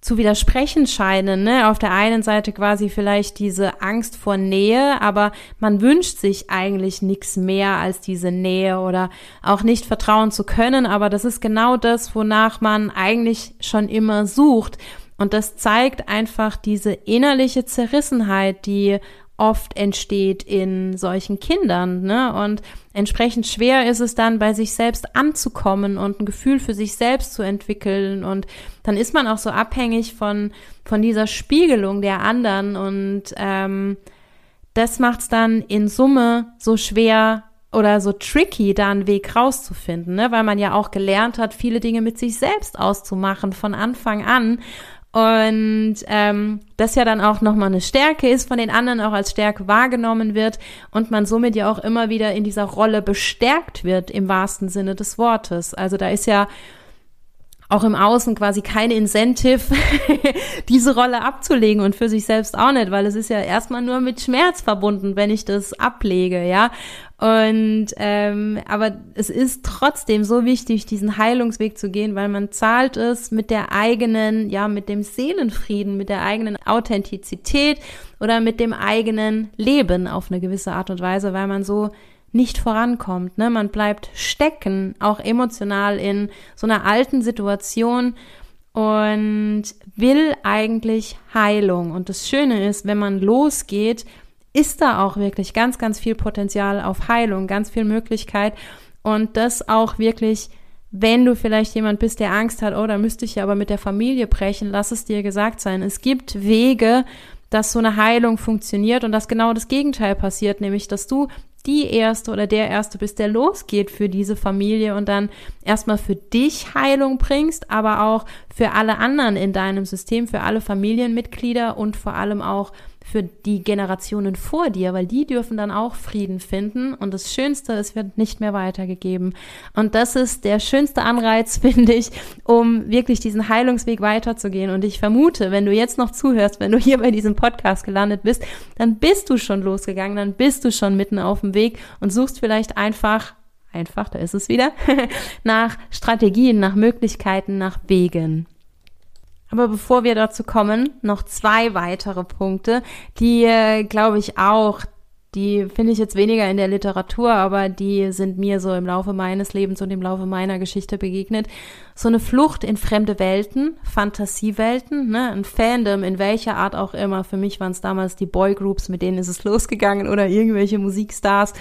zu widersprechen scheinen. Ne? Auf der einen Seite quasi vielleicht diese Angst vor Nähe, aber man wünscht sich eigentlich nichts mehr als diese Nähe oder auch nicht vertrauen zu können. Aber das ist genau das, wonach man eigentlich schon immer sucht. Und das zeigt einfach diese innerliche Zerrissenheit, die oft entsteht in solchen Kindern. Ne? Und entsprechend schwer ist es dann, bei sich selbst anzukommen und ein Gefühl für sich selbst zu entwickeln. Und dann ist man auch so abhängig von, von dieser Spiegelung der anderen. Und ähm, das macht es dann in Summe so schwer oder so tricky, da einen Weg rauszufinden, ne? weil man ja auch gelernt hat, viele Dinge mit sich selbst auszumachen von Anfang an und ähm, das ja dann auch nochmal eine Stärke ist, von den anderen auch als Stärke wahrgenommen wird und man somit ja auch immer wieder in dieser Rolle bestärkt wird im wahrsten Sinne des Wortes. Also da ist ja auch im Außen quasi kein Incentive, diese Rolle abzulegen und für sich selbst auch nicht, weil es ist ja erstmal nur mit Schmerz verbunden, wenn ich das ablege, ja. Und ähm, aber es ist trotzdem so wichtig, diesen Heilungsweg zu gehen, weil man zahlt es mit der eigenen, ja, mit dem Seelenfrieden, mit der eigenen Authentizität oder mit dem eigenen Leben auf eine gewisse Art und Weise, weil man so nicht vorankommt. Ne? Man bleibt stecken, auch emotional in so einer alten Situation und will eigentlich Heilung. Und das Schöne ist, wenn man losgeht, ist da auch wirklich ganz, ganz viel Potenzial auf Heilung, ganz viel Möglichkeit und das auch wirklich wenn du vielleicht jemand bist, der Angst hat, oh, da müsste ich ja aber mit der Familie brechen, lass es dir gesagt sein. Es gibt Wege, dass so eine Heilung funktioniert und dass genau das Gegenteil passiert, nämlich dass du die Erste oder der Erste bist, der losgeht für diese Familie und dann erstmal für dich Heilung bringst, aber auch für alle anderen in deinem System, für alle Familienmitglieder und vor allem auch für die Generationen vor dir, weil die dürfen dann auch Frieden finden. Und das Schönste, es wird nicht mehr weitergegeben. Und das ist der schönste Anreiz, finde ich, um wirklich diesen Heilungsweg weiterzugehen. Und ich vermute, wenn du jetzt noch zuhörst, wenn du hier bei diesem Podcast gelandet bist, dann bist du schon losgegangen, dann bist du schon mitten auf dem Weg und suchst vielleicht einfach einfach, da ist es wieder, nach Strategien, nach Möglichkeiten, nach Wegen. Aber bevor wir dazu kommen, noch zwei weitere Punkte, die, äh, glaube ich, auch, die finde ich jetzt weniger in der Literatur, aber die sind mir so im Laufe meines Lebens und im Laufe meiner Geschichte begegnet. So eine Flucht in fremde Welten, Fantasiewelten, ne? ein Fandom in welcher Art auch immer. Für mich waren es damals die Boygroups, mit denen ist es losgegangen oder irgendwelche Musikstars.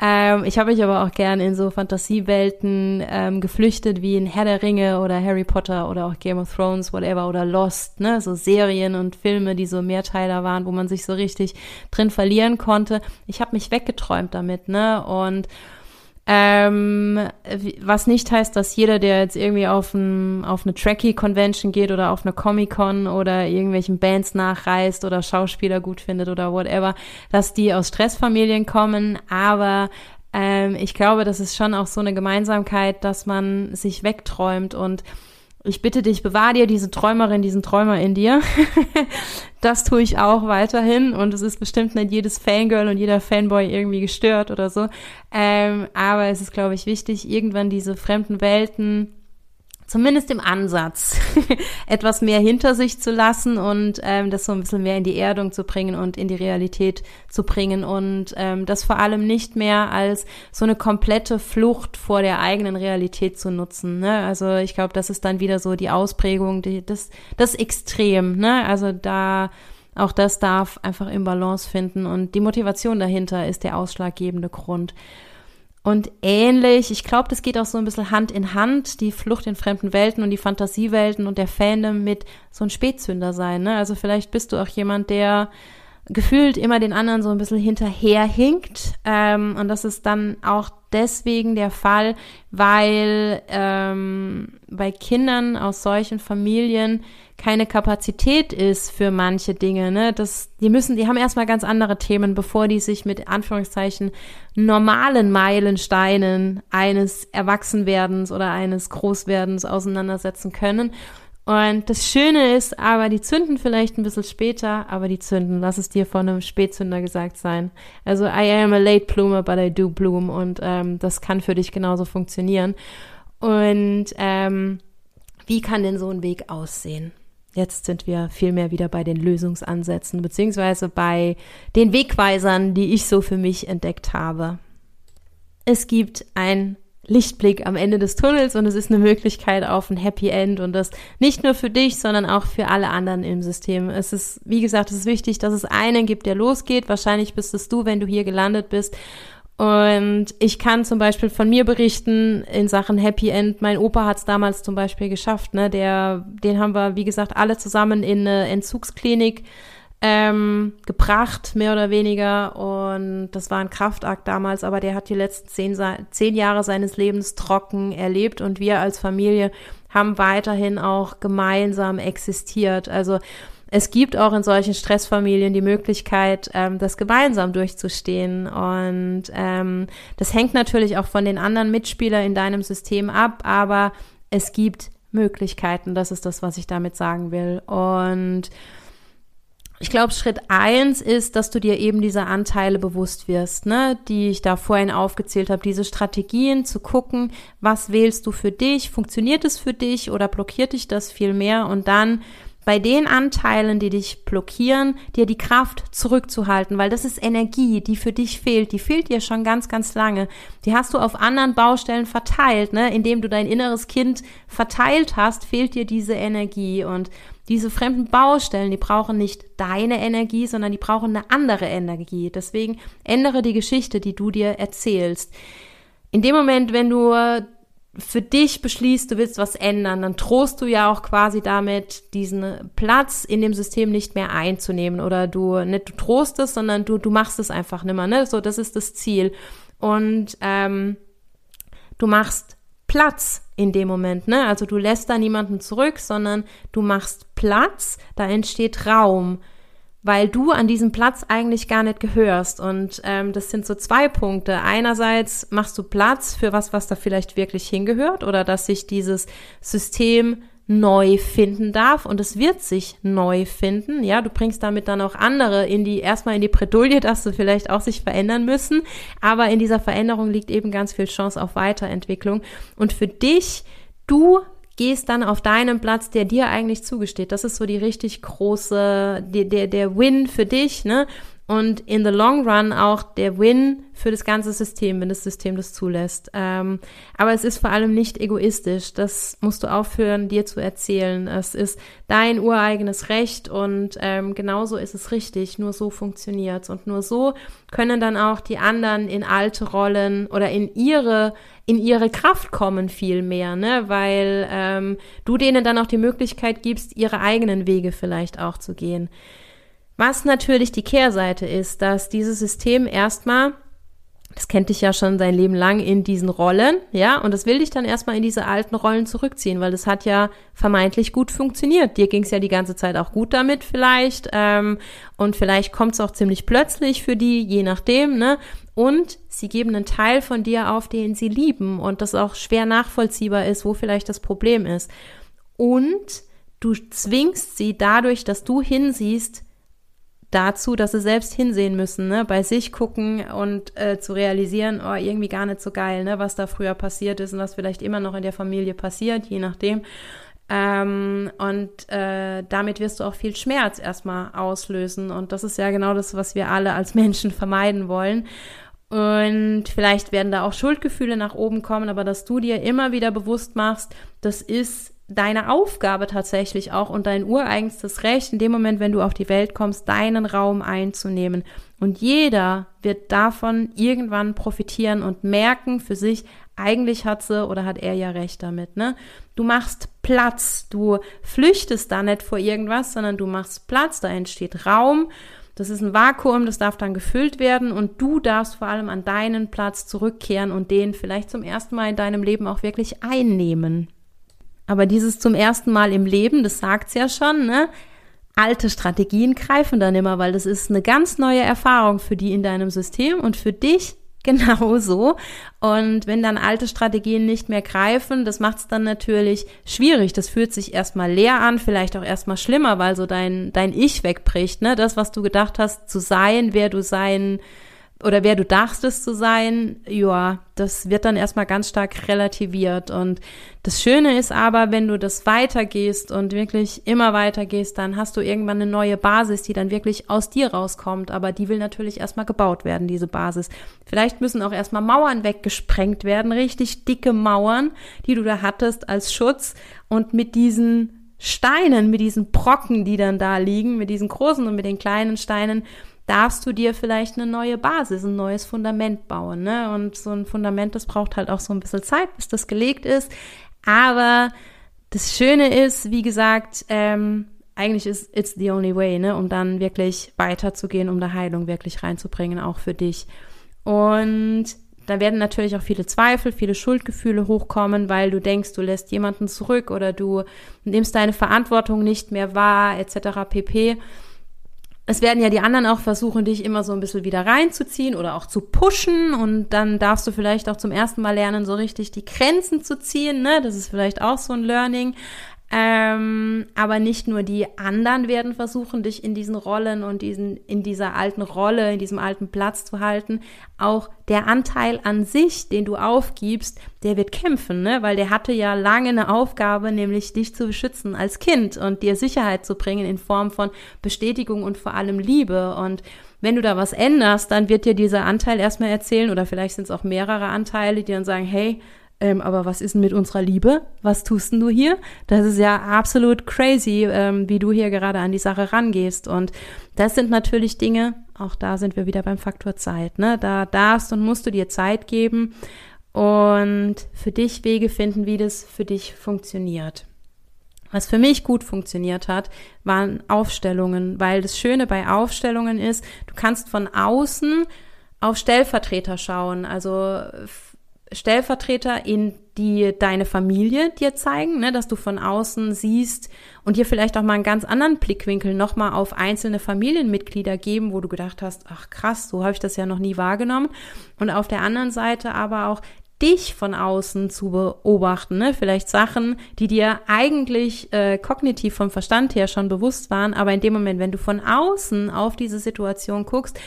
Ähm, ich habe mich aber auch gern in so Fantasiewelten ähm, geflüchtet, wie in Herr der Ringe oder Harry Potter oder auch Game of Thrones, whatever, oder Lost, ne? So Serien und Filme, die so Mehrteiler waren, wo man sich so richtig drin verlieren konnte. Ich habe mich weggeträumt damit, ne? Und ähm, was nicht heißt, dass jeder, der jetzt irgendwie auf, ein, auf eine Trekkie-Convention geht oder auf eine Comic-Con oder irgendwelchen Bands nachreist oder Schauspieler gut findet oder whatever, dass die aus Stressfamilien kommen. Aber ähm, ich glaube, das ist schon auch so eine Gemeinsamkeit, dass man sich wegträumt und ich bitte dich, bewahr dir diese Träumerin, diesen Träumer in dir. das tue ich auch weiterhin und es ist bestimmt nicht jedes Fangirl und jeder Fanboy irgendwie gestört oder so. Ähm, aber es ist, glaube ich, wichtig, irgendwann diese fremden Welten zumindest im Ansatz etwas mehr hinter sich zu lassen und ähm, das so ein bisschen mehr in die Erdung zu bringen und in die Realität zu bringen und ähm, das vor allem nicht mehr als so eine komplette Flucht vor der eigenen Realität zu nutzen. Ne? Also ich glaube, das ist dann wieder so die Ausprägung, die, das, das Extrem. Ne? Also da auch das darf einfach im Balance finden und die Motivation dahinter ist der ausschlaggebende Grund. Und ähnlich, ich glaube, das geht auch so ein bisschen Hand in Hand, die Flucht in fremden Welten und die Fantasiewelten und der Fandom mit so ein Spätzünder sein. Ne? Also vielleicht bist du auch jemand, der gefühlt immer den anderen so ein bisschen hinterherhinkt. Ähm, und das ist dann auch deswegen der Fall, weil ähm, bei Kindern aus solchen Familien keine Kapazität ist für manche Dinge. Ne? Das, die müssen, die haben erstmal ganz andere Themen, bevor die sich mit Anführungszeichen normalen Meilensteinen eines Erwachsenwerdens oder eines Großwerdens auseinandersetzen können. Und das Schöne ist aber, die zünden vielleicht ein bisschen später, aber die zünden. Lass es dir von einem Spätzünder gesagt sein. Also I am a late bloomer, but I do bloom. Und ähm, das kann für dich genauso funktionieren. Und ähm, wie kann denn so ein Weg aussehen? Jetzt sind wir vielmehr wieder bei den Lösungsansätzen, beziehungsweise bei den Wegweisern, die ich so für mich entdeckt habe. Es gibt ein Lichtblick am Ende des Tunnels und es ist eine Möglichkeit auf ein Happy End und das nicht nur für dich, sondern auch für alle anderen im System. Es ist, wie gesagt, es ist wichtig, dass es einen gibt, der losgeht. Wahrscheinlich bist es du, wenn du hier gelandet bist. Und ich kann zum Beispiel von mir berichten in Sachen Happy End. Mein Opa hat es damals zum Beispiel geschafft. Ne? Der, den haben wir, wie gesagt, alle zusammen in eine Entzugsklinik ähm, gebracht, mehr oder weniger. Und das war ein Kraftakt damals, aber der hat die letzten zehn, zehn Jahre seines Lebens trocken erlebt und wir als Familie haben weiterhin auch gemeinsam existiert. Also es gibt auch in solchen Stressfamilien die Möglichkeit, ähm, das gemeinsam durchzustehen. Und ähm, das hängt natürlich auch von den anderen Mitspielern in deinem System ab, aber es gibt Möglichkeiten. Das ist das, was ich damit sagen will. Und ich glaube, Schritt eins ist, dass du dir eben diese Anteile bewusst wirst, ne, die ich da vorhin aufgezählt habe, diese Strategien zu gucken, was wählst du für dich, funktioniert es für dich oder blockiert dich das viel mehr und dann bei den Anteilen, die dich blockieren, dir die Kraft zurückzuhalten, weil das ist Energie, die für dich fehlt. Die fehlt dir schon ganz, ganz lange. Die hast du auf anderen Baustellen verteilt, ne? Indem du dein inneres Kind verteilt hast, fehlt dir diese Energie und diese fremden Baustellen, die brauchen nicht deine Energie, sondern die brauchen eine andere Energie. Deswegen ändere die Geschichte, die du dir erzählst. In dem Moment, wenn du für dich beschließt, du willst was ändern, dann trost du ja auch quasi damit, diesen Platz in dem System nicht mehr einzunehmen oder du nicht du trostest, sondern du du machst es einfach nimmer, ne? So, das ist das Ziel und ähm, du machst Platz in dem Moment, ne? Also du lässt da niemanden zurück, sondern du machst Platz, da entsteht Raum weil du an diesem Platz eigentlich gar nicht gehörst. Und ähm, das sind so zwei Punkte. Einerseits machst du Platz für was, was da vielleicht wirklich hingehört oder dass sich dieses System neu finden darf und es wird sich neu finden. Ja, du bringst damit dann auch andere in die, erstmal in die Bredouille, dass sie vielleicht auch sich verändern müssen. Aber in dieser Veränderung liegt eben ganz viel Chance auf Weiterentwicklung. Und für dich, du gehst dann auf deinen Platz, der dir eigentlich zugesteht. Das ist so die richtig große, der, der, der Win für dich, ne? und in the long run auch der Win für das ganze System, wenn das System das zulässt. Ähm, aber es ist vor allem nicht egoistisch. Das musst du aufhören, dir zu erzählen. Es ist dein ureigenes Recht und ähm, genauso ist es richtig. Nur so funktioniert's und nur so können dann auch die anderen in alte Rollen oder in ihre in ihre Kraft kommen viel mehr, ne? Weil ähm, du denen dann auch die Möglichkeit gibst, ihre eigenen Wege vielleicht auch zu gehen. Was natürlich die Kehrseite ist, dass dieses System erstmal, das kennt dich ja schon sein Leben lang in diesen Rollen, ja, und das will dich dann erstmal in diese alten Rollen zurückziehen, weil das hat ja vermeintlich gut funktioniert. Dir ging es ja die ganze Zeit auch gut damit vielleicht, ähm, und vielleicht kommt es auch ziemlich plötzlich für die, je nachdem, ne? Und sie geben einen Teil von dir auf, den sie lieben und das auch schwer nachvollziehbar ist, wo vielleicht das Problem ist. Und du zwingst sie dadurch, dass du hinsiehst, dazu, dass sie selbst hinsehen müssen, ne? bei sich gucken und äh, zu realisieren, oh, irgendwie gar nicht so geil, ne? was da früher passiert ist und was vielleicht immer noch in der Familie passiert, je nachdem. Ähm, und äh, damit wirst du auch viel Schmerz erstmal auslösen. Und das ist ja genau das, was wir alle als Menschen vermeiden wollen. Und vielleicht werden da auch Schuldgefühle nach oben kommen, aber dass du dir immer wieder bewusst machst, das ist deine Aufgabe tatsächlich auch und dein ureigenstes Recht, in dem Moment, wenn du auf die Welt kommst, deinen Raum einzunehmen. Und jeder wird davon irgendwann profitieren und merken für sich, eigentlich hat sie oder hat er ja recht damit, ne? Du machst Platz, du flüchtest da nicht vor irgendwas, sondern du machst Platz, da entsteht Raum. Das ist ein Vakuum, das darf dann gefüllt werden und du darfst vor allem an deinen Platz zurückkehren und den vielleicht zum ersten Mal in deinem Leben auch wirklich einnehmen. Aber dieses zum ersten Mal im Leben, das sagt's ja schon, ne? Alte Strategien greifen dann immer, weil das ist eine ganz neue Erfahrung für die in deinem System und für dich genauso. Und wenn dann alte Strategien nicht mehr greifen, das macht es dann natürlich schwierig. Das fühlt sich erstmal leer an, vielleicht auch erstmal schlimmer, weil so dein, dein Ich wegbricht, ne? Das, was du gedacht hast zu sein, wer du sein oder wer du dachtest zu sein, ja, das wird dann erstmal ganz stark relativiert. Und das Schöne ist aber, wenn du das weitergehst und wirklich immer weitergehst, dann hast du irgendwann eine neue Basis, die dann wirklich aus dir rauskommt. Aber die will natürlich erstmal gebaut werden, diese Basis. Vielleicht müssen auch erstmal Mauern weggesprengt werden, richtig dicke Mauern, die du da hattest als Schutz. Und mit diesen Steinen, mit diesen Brocken, die dann da liegen, mit diesen großen und mit den kleinen Steinen, darfst du dir vielleicht eine neue Basis, ein neues Fundament bauen. Ne? Und so ein Fundament, das braucht halt auch so ein bisschen Zeit, bis das gelegt ist. Aber das Schöne ist, wie gesagt, ähm, eigentlich ist it's the only way, ne, um dann wirklich weiterzugehen, um da Heilung wirklich reinzubringen, auch für dich. Und da werden natürlich auch viele Zweifel, viele Schuldgefühle hochkommen, weil du denkst, du lässt jemanden zurück oder du nimmst deine Verantwortung nicht mehr wahr, etc. pp es werden ja die anderen auch versuchen, dich immer so ein bisschen wieder reinzuziehen oder auch zu pushen und dann darfst du vielleicht auch zum ersten Mal lernen, so richtig die Grenzen zu ziehen, ne? Das ist vielleicht auch so ein Learning. Ähm, aber nicht nur die anderen werden versuchen, dich in diesen Rollen und diesen, in dieser alten Rolle, in diesem alten Platz zu halten. Auch der Anteil an sich, den du aufgibst, der wird kämpfen, ne? Weil der hatte ja lange eine Aufgabe, nämlich dich zu beschützen als Kind und dir Sicherheit zu bringen in Form von Bestätigung und vor allem Liebe. Und wenn du da was änderst, dann wird dir dieser Anteil erstmal erzählen, oder vielleicht sind es auch mehrere Anteile, die dann sagen, hey, ähm, aber was ist denn mit unserer Liebe? Was tust denn du hier? Das ist ja absolut crazy, ähm, wie du hier gerade an die Sache rangehst. Und das sind natürlich Dinge, auch da sind wir wieder beim Faktor Zeit. Ne? Da darfst und musst du dir Zeit geben und für dich Wege finden, wie das für dich funktioniert. Was für mich gut funktioniert hat, waren Aufstellungen, weil das Schöne bei Aufstellungen ist, du kannst von außen auf Stellvertreter schauen. Also Stellvertreter in die deine Familie dir zeigen, ne, dass du von außen siehst und dir vielleicht auch mal einen ganz anderen Blickwinkel nochmal auf einzelne Familienmitglieder geben, wo du gedacht hast, ach krass, so habe ich das ja noch nie wahrgenommen. Und auf der anderen Seite aber auch dich von außen zu beobachten, ne? vielleicht Sachen, die dir eigentlich äh, kognitiv vom Verstand her schon bewusst waren, aber in dem Moment, wenn du von außen auf diese Situation guckst,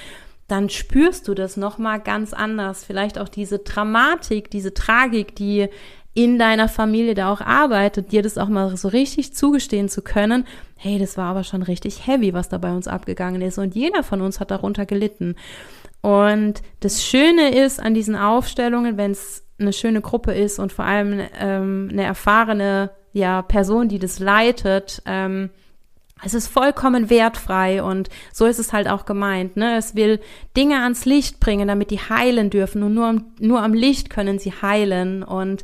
dann spürst du das nochmal ganz anders. Vielleicht auch diese Dramatik, diese Tragik, die in deiner Familie da auch arbeitet, dir das auch mal so richtig zugestehen zu können, hey, das war aber schon richtig heavy, was da bei uns abgegangen ist und jeder von uns hat darunter gelitten. Und das Schöne ist an diesen Aufstellungen, wenn es eine schöne Gruppe ist und vor allem ähm, eine erfahrene ja, Person, die das leitet, ähm, es ist vollkommen wertfrei und so ist es halt auch gemeint. Ne? Es will Dinge ans Licht bringen, damit die heilen dürfen und nur, nur am Licht können sie heilen und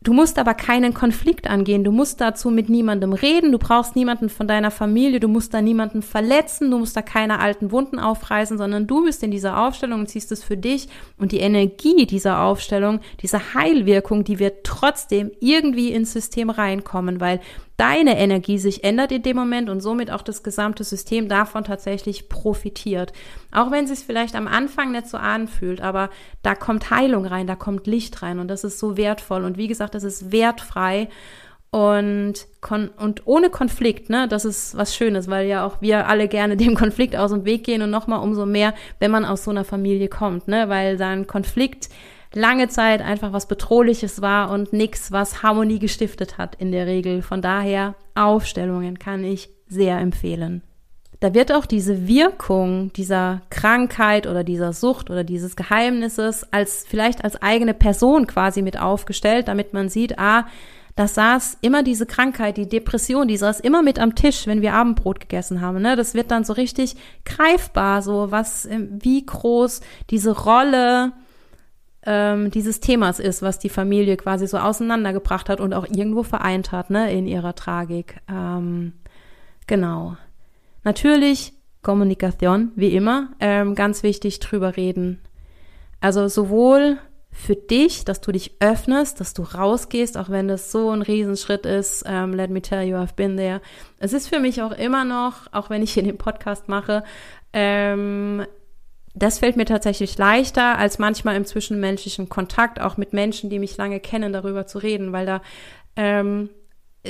Du musst aber keinen Konflikt angehen. Du musst dazu mit niemandem reden. Du brauchst niemanden von deiner Familie. Du musst da niemanden verletzen. Du musst da keine alten Wunden aufreißen, sondern du bist in dieser Aufstellung und ziehst es für dich. Und die Energie dieser Aufstellung, diese Heilwirkung, die wird trotzdem irgendwie ins System reinkommen, weil deine Energie sich ändert in dem Moment und somit auch das gesamte System davon tatsächlich profitiert. Auch wenn es sich vielleicht am Anfang nicht so anfühlt, aber da kommt Heilung rein, da kommt Licht rein und das ist so wertvoll. Und wie gesagt, das ist wertfrei und, und ohne Konflikt, ne, das ist was Schönes, weil ja auch wir alle gerne dem Konflikt aus dem Weg gehen und nochmal umso mehr, wenn man aus so einer Familie kommt, ne, weil dann Konflikt lange Zeit einfach was Bedrohliches war und nichts, was Harmonie gestiftet hat in der Regel. Von daher Aufstellungen kann ich sehr empfehlen. Da wird auch diese Wirkung dieser Krankheit oder dieser Sucht oder dieses Geheimnisses als vielleicht als eigene Person quasi mit aufgestellt, damit man sieht, ah, da saß immer diese Krankheit, die Depression, die saß immer mit am Tisch, wenn wir Abendbrot gegessen haben. Ne? Das wird dann so richtig greifbar, so was, wie groß diese Rolle ähm, dieses Themas ist, was die Familie quasi so auseinandergebracht hat und auch irgendwo vereint hat, ne, in ihrer Tragik. Ähm, genau. Natürlich Kommunikation, wie immer, ähm, ganz wichtig drüber reden. Also sowohl für dich, dass du dich öffnest, dass du rausgehst, auch wenn das so ein Riesenschritt ist. Um, ähm, let me tell you, I've been there. Es ist für mich auch immer noch, auch wenn ich hier den Podcast mache, ähm, das fällt mir tatsächlich leichter, als manchmal im zwischenmenschlichen Kontakt, auch mit Menschen, die mich lange kennen, darüber zu reden, weil da ähm,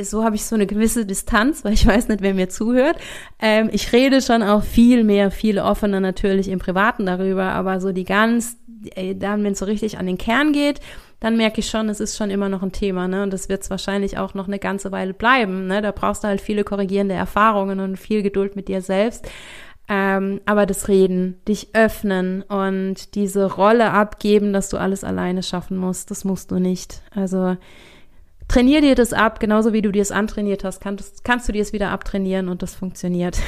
so habe ich so eine gewisse Distanz, weil ich weiß nicht, wer mir zuhört. Ähm, ich rede schon auch viel mehr, viel offener natürlich im Privaten darüber, aber so die ganz, ey, dann, wenn es so richtig an den Kern geht, dann merke ich schon, es ist schon immer noch ein Thema, ne? Und das wird es wahrscheinlich auch noch eine ganze Weile bleiben. Ne? Da brauchst du halt viele korrigierende Erfahrungen und viel Geduld mit dir selbst. Ähm, aber das Reden, dich öffnen und diese Rolle abgeben, dass du alles alleine schaffen musst, das musst du nicht. Also trainier dir das ab, genauso wie du dir es antrainiert hast, kannst, kannst du dir es wieder abtrainieren und das funktioniert.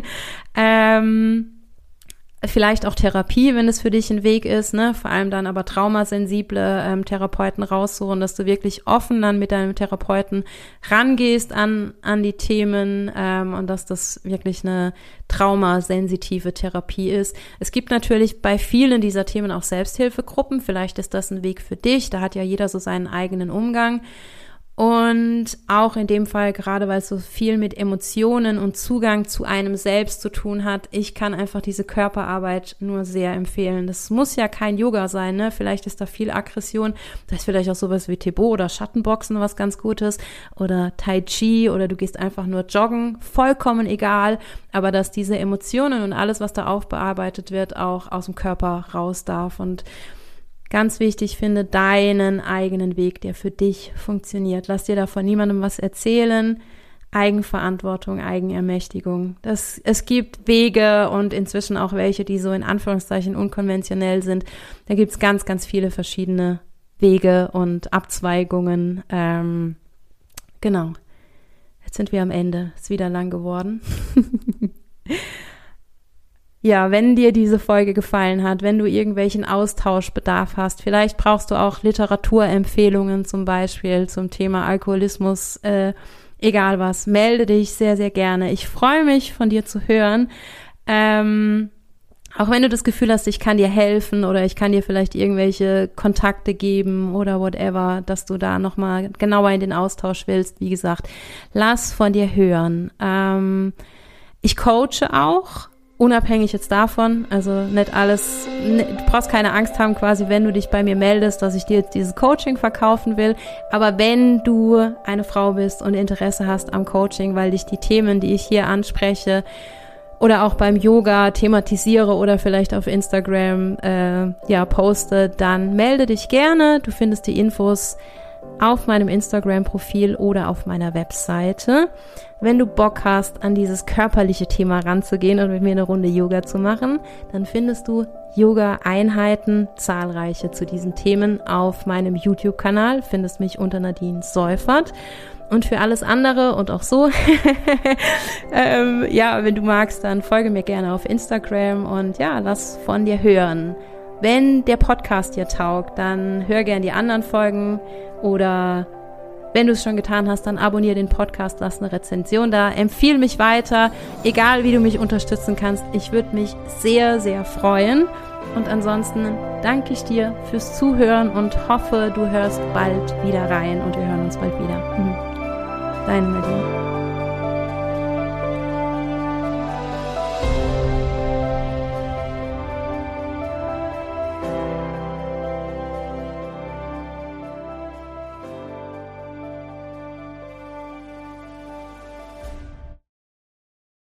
ähm, vielleicht auch Therapie, wenn es für dich ein Weg ist, ne? Vor allem dann aber traumasensible ähm, Therapeuten raussuchen, dass du wirklich offen dann mit deinem Therapeuten rangehst an an die Themen ähm, und dass das wirklich eine traumasensitive Therapie ist. Es gibt natürlich bei vielen dieser Themen auch Selbsthilfegruppen. Vielleicht ist das ein Weg für dich. Da hat ja jeder so seinen eigenen Umgang. Und auch in dem Fall, gerade weil es so viel mit Emotionen und Zugang zu einem selbst zu tun hat, ich kann einfach diese Körperarbeit nur sehr empfehlen. Das muss ja kein Yoga sein, ne? Vielleicht ist da viel Aggression. Da ist vielleicht auch sowas wie Tebo oder Schattenboxen was ganz Gutes oder Tai Chi oder du gehst einfach nur joggen. Vollkommen egal. Aber dass diese Emotionen und alles, was da aufbearbeitet wird, auch aus dem Körper raus darf. Und Ganz wichtig, finde deinen eigenen Weg, der für dich funktioniert. Lass dir davon niemandem was erzählen. Eigenverantwortung, Eigenermächtigung. Das, es gibt Wege und inzwischen auch welche, die so in Anführungszeichen unkonventionell sind. Da gibt es ganz, ganz viele verschiedene Wege und Abzweigungen. Ähm, genau. Jetzt sind wir am Ende. Ist wieder lang geworden. Ja, wenn dir diese Folge gefallen hat, wenn du irgendwelchen Austauschbedarf hast, vielleicht brauchst du auch Literaturempfehlungen zum Beispiel zum Thema Alkoholismus, äh, egal was, melde dich sehr, sehr gerne. Ich freue mich, von dir zu hören. Ähm, auch wenn du das Gefühl hast, ich kann dir helfen oder ich kann dir vielleicht irgendwelche Kontakte geben oder whatever, dass du da nochmal genauer in den Austausch willst, wie gesagt, lass von dir hören. Ähm, ich coache auch unabhängig jetzt davon, also nicht alles, du brauchst keine Angst haben quasi, wenn du dich bei mir meldest, dass ich dir jetzt dieses Coaching verkaufen will, aber wenn du eine Frau bist und Interesse hast am Coaching, weil dich die Themen, die ich hier anspreche, oder auch beim Yoga thematisiere oder vielleicht auf Instagram äh, ja poste, dann melde dich gerne. Du findest die Infos auf meinem Instagram-Profil oder auf meiner Webseite. Wenn du Bock hast, an dieses körperliche Thema ranzugehen und mit mir eine Runde Yoga zu machen, dann findest du Yoga-Einheiten, zahlreiche zu diesen Themen auf meinem YouTube-Kanal. Findest mich unter Nadine Seufert. Und für alles andere und auch so, ähm, ja, wenn du magst, dann folge mir gerne auf Instagram und ja, lass von dir hören. Wenn der Podcast dir taugt, dann hör gerne die anderen Folgen oder wenn du es schon getan hast, dann abonniere den Podcast, lass eine Rezension da, empfiehl mich weiter, egal wie du mich unterstützen kannst. Ich würde mich sehr, sehr freuen. Und ansonsten danke ich dir fürs Zuhören und hoffe, du hörst bald wieder rein und wir hören uns bald wieder. Deine Nadine.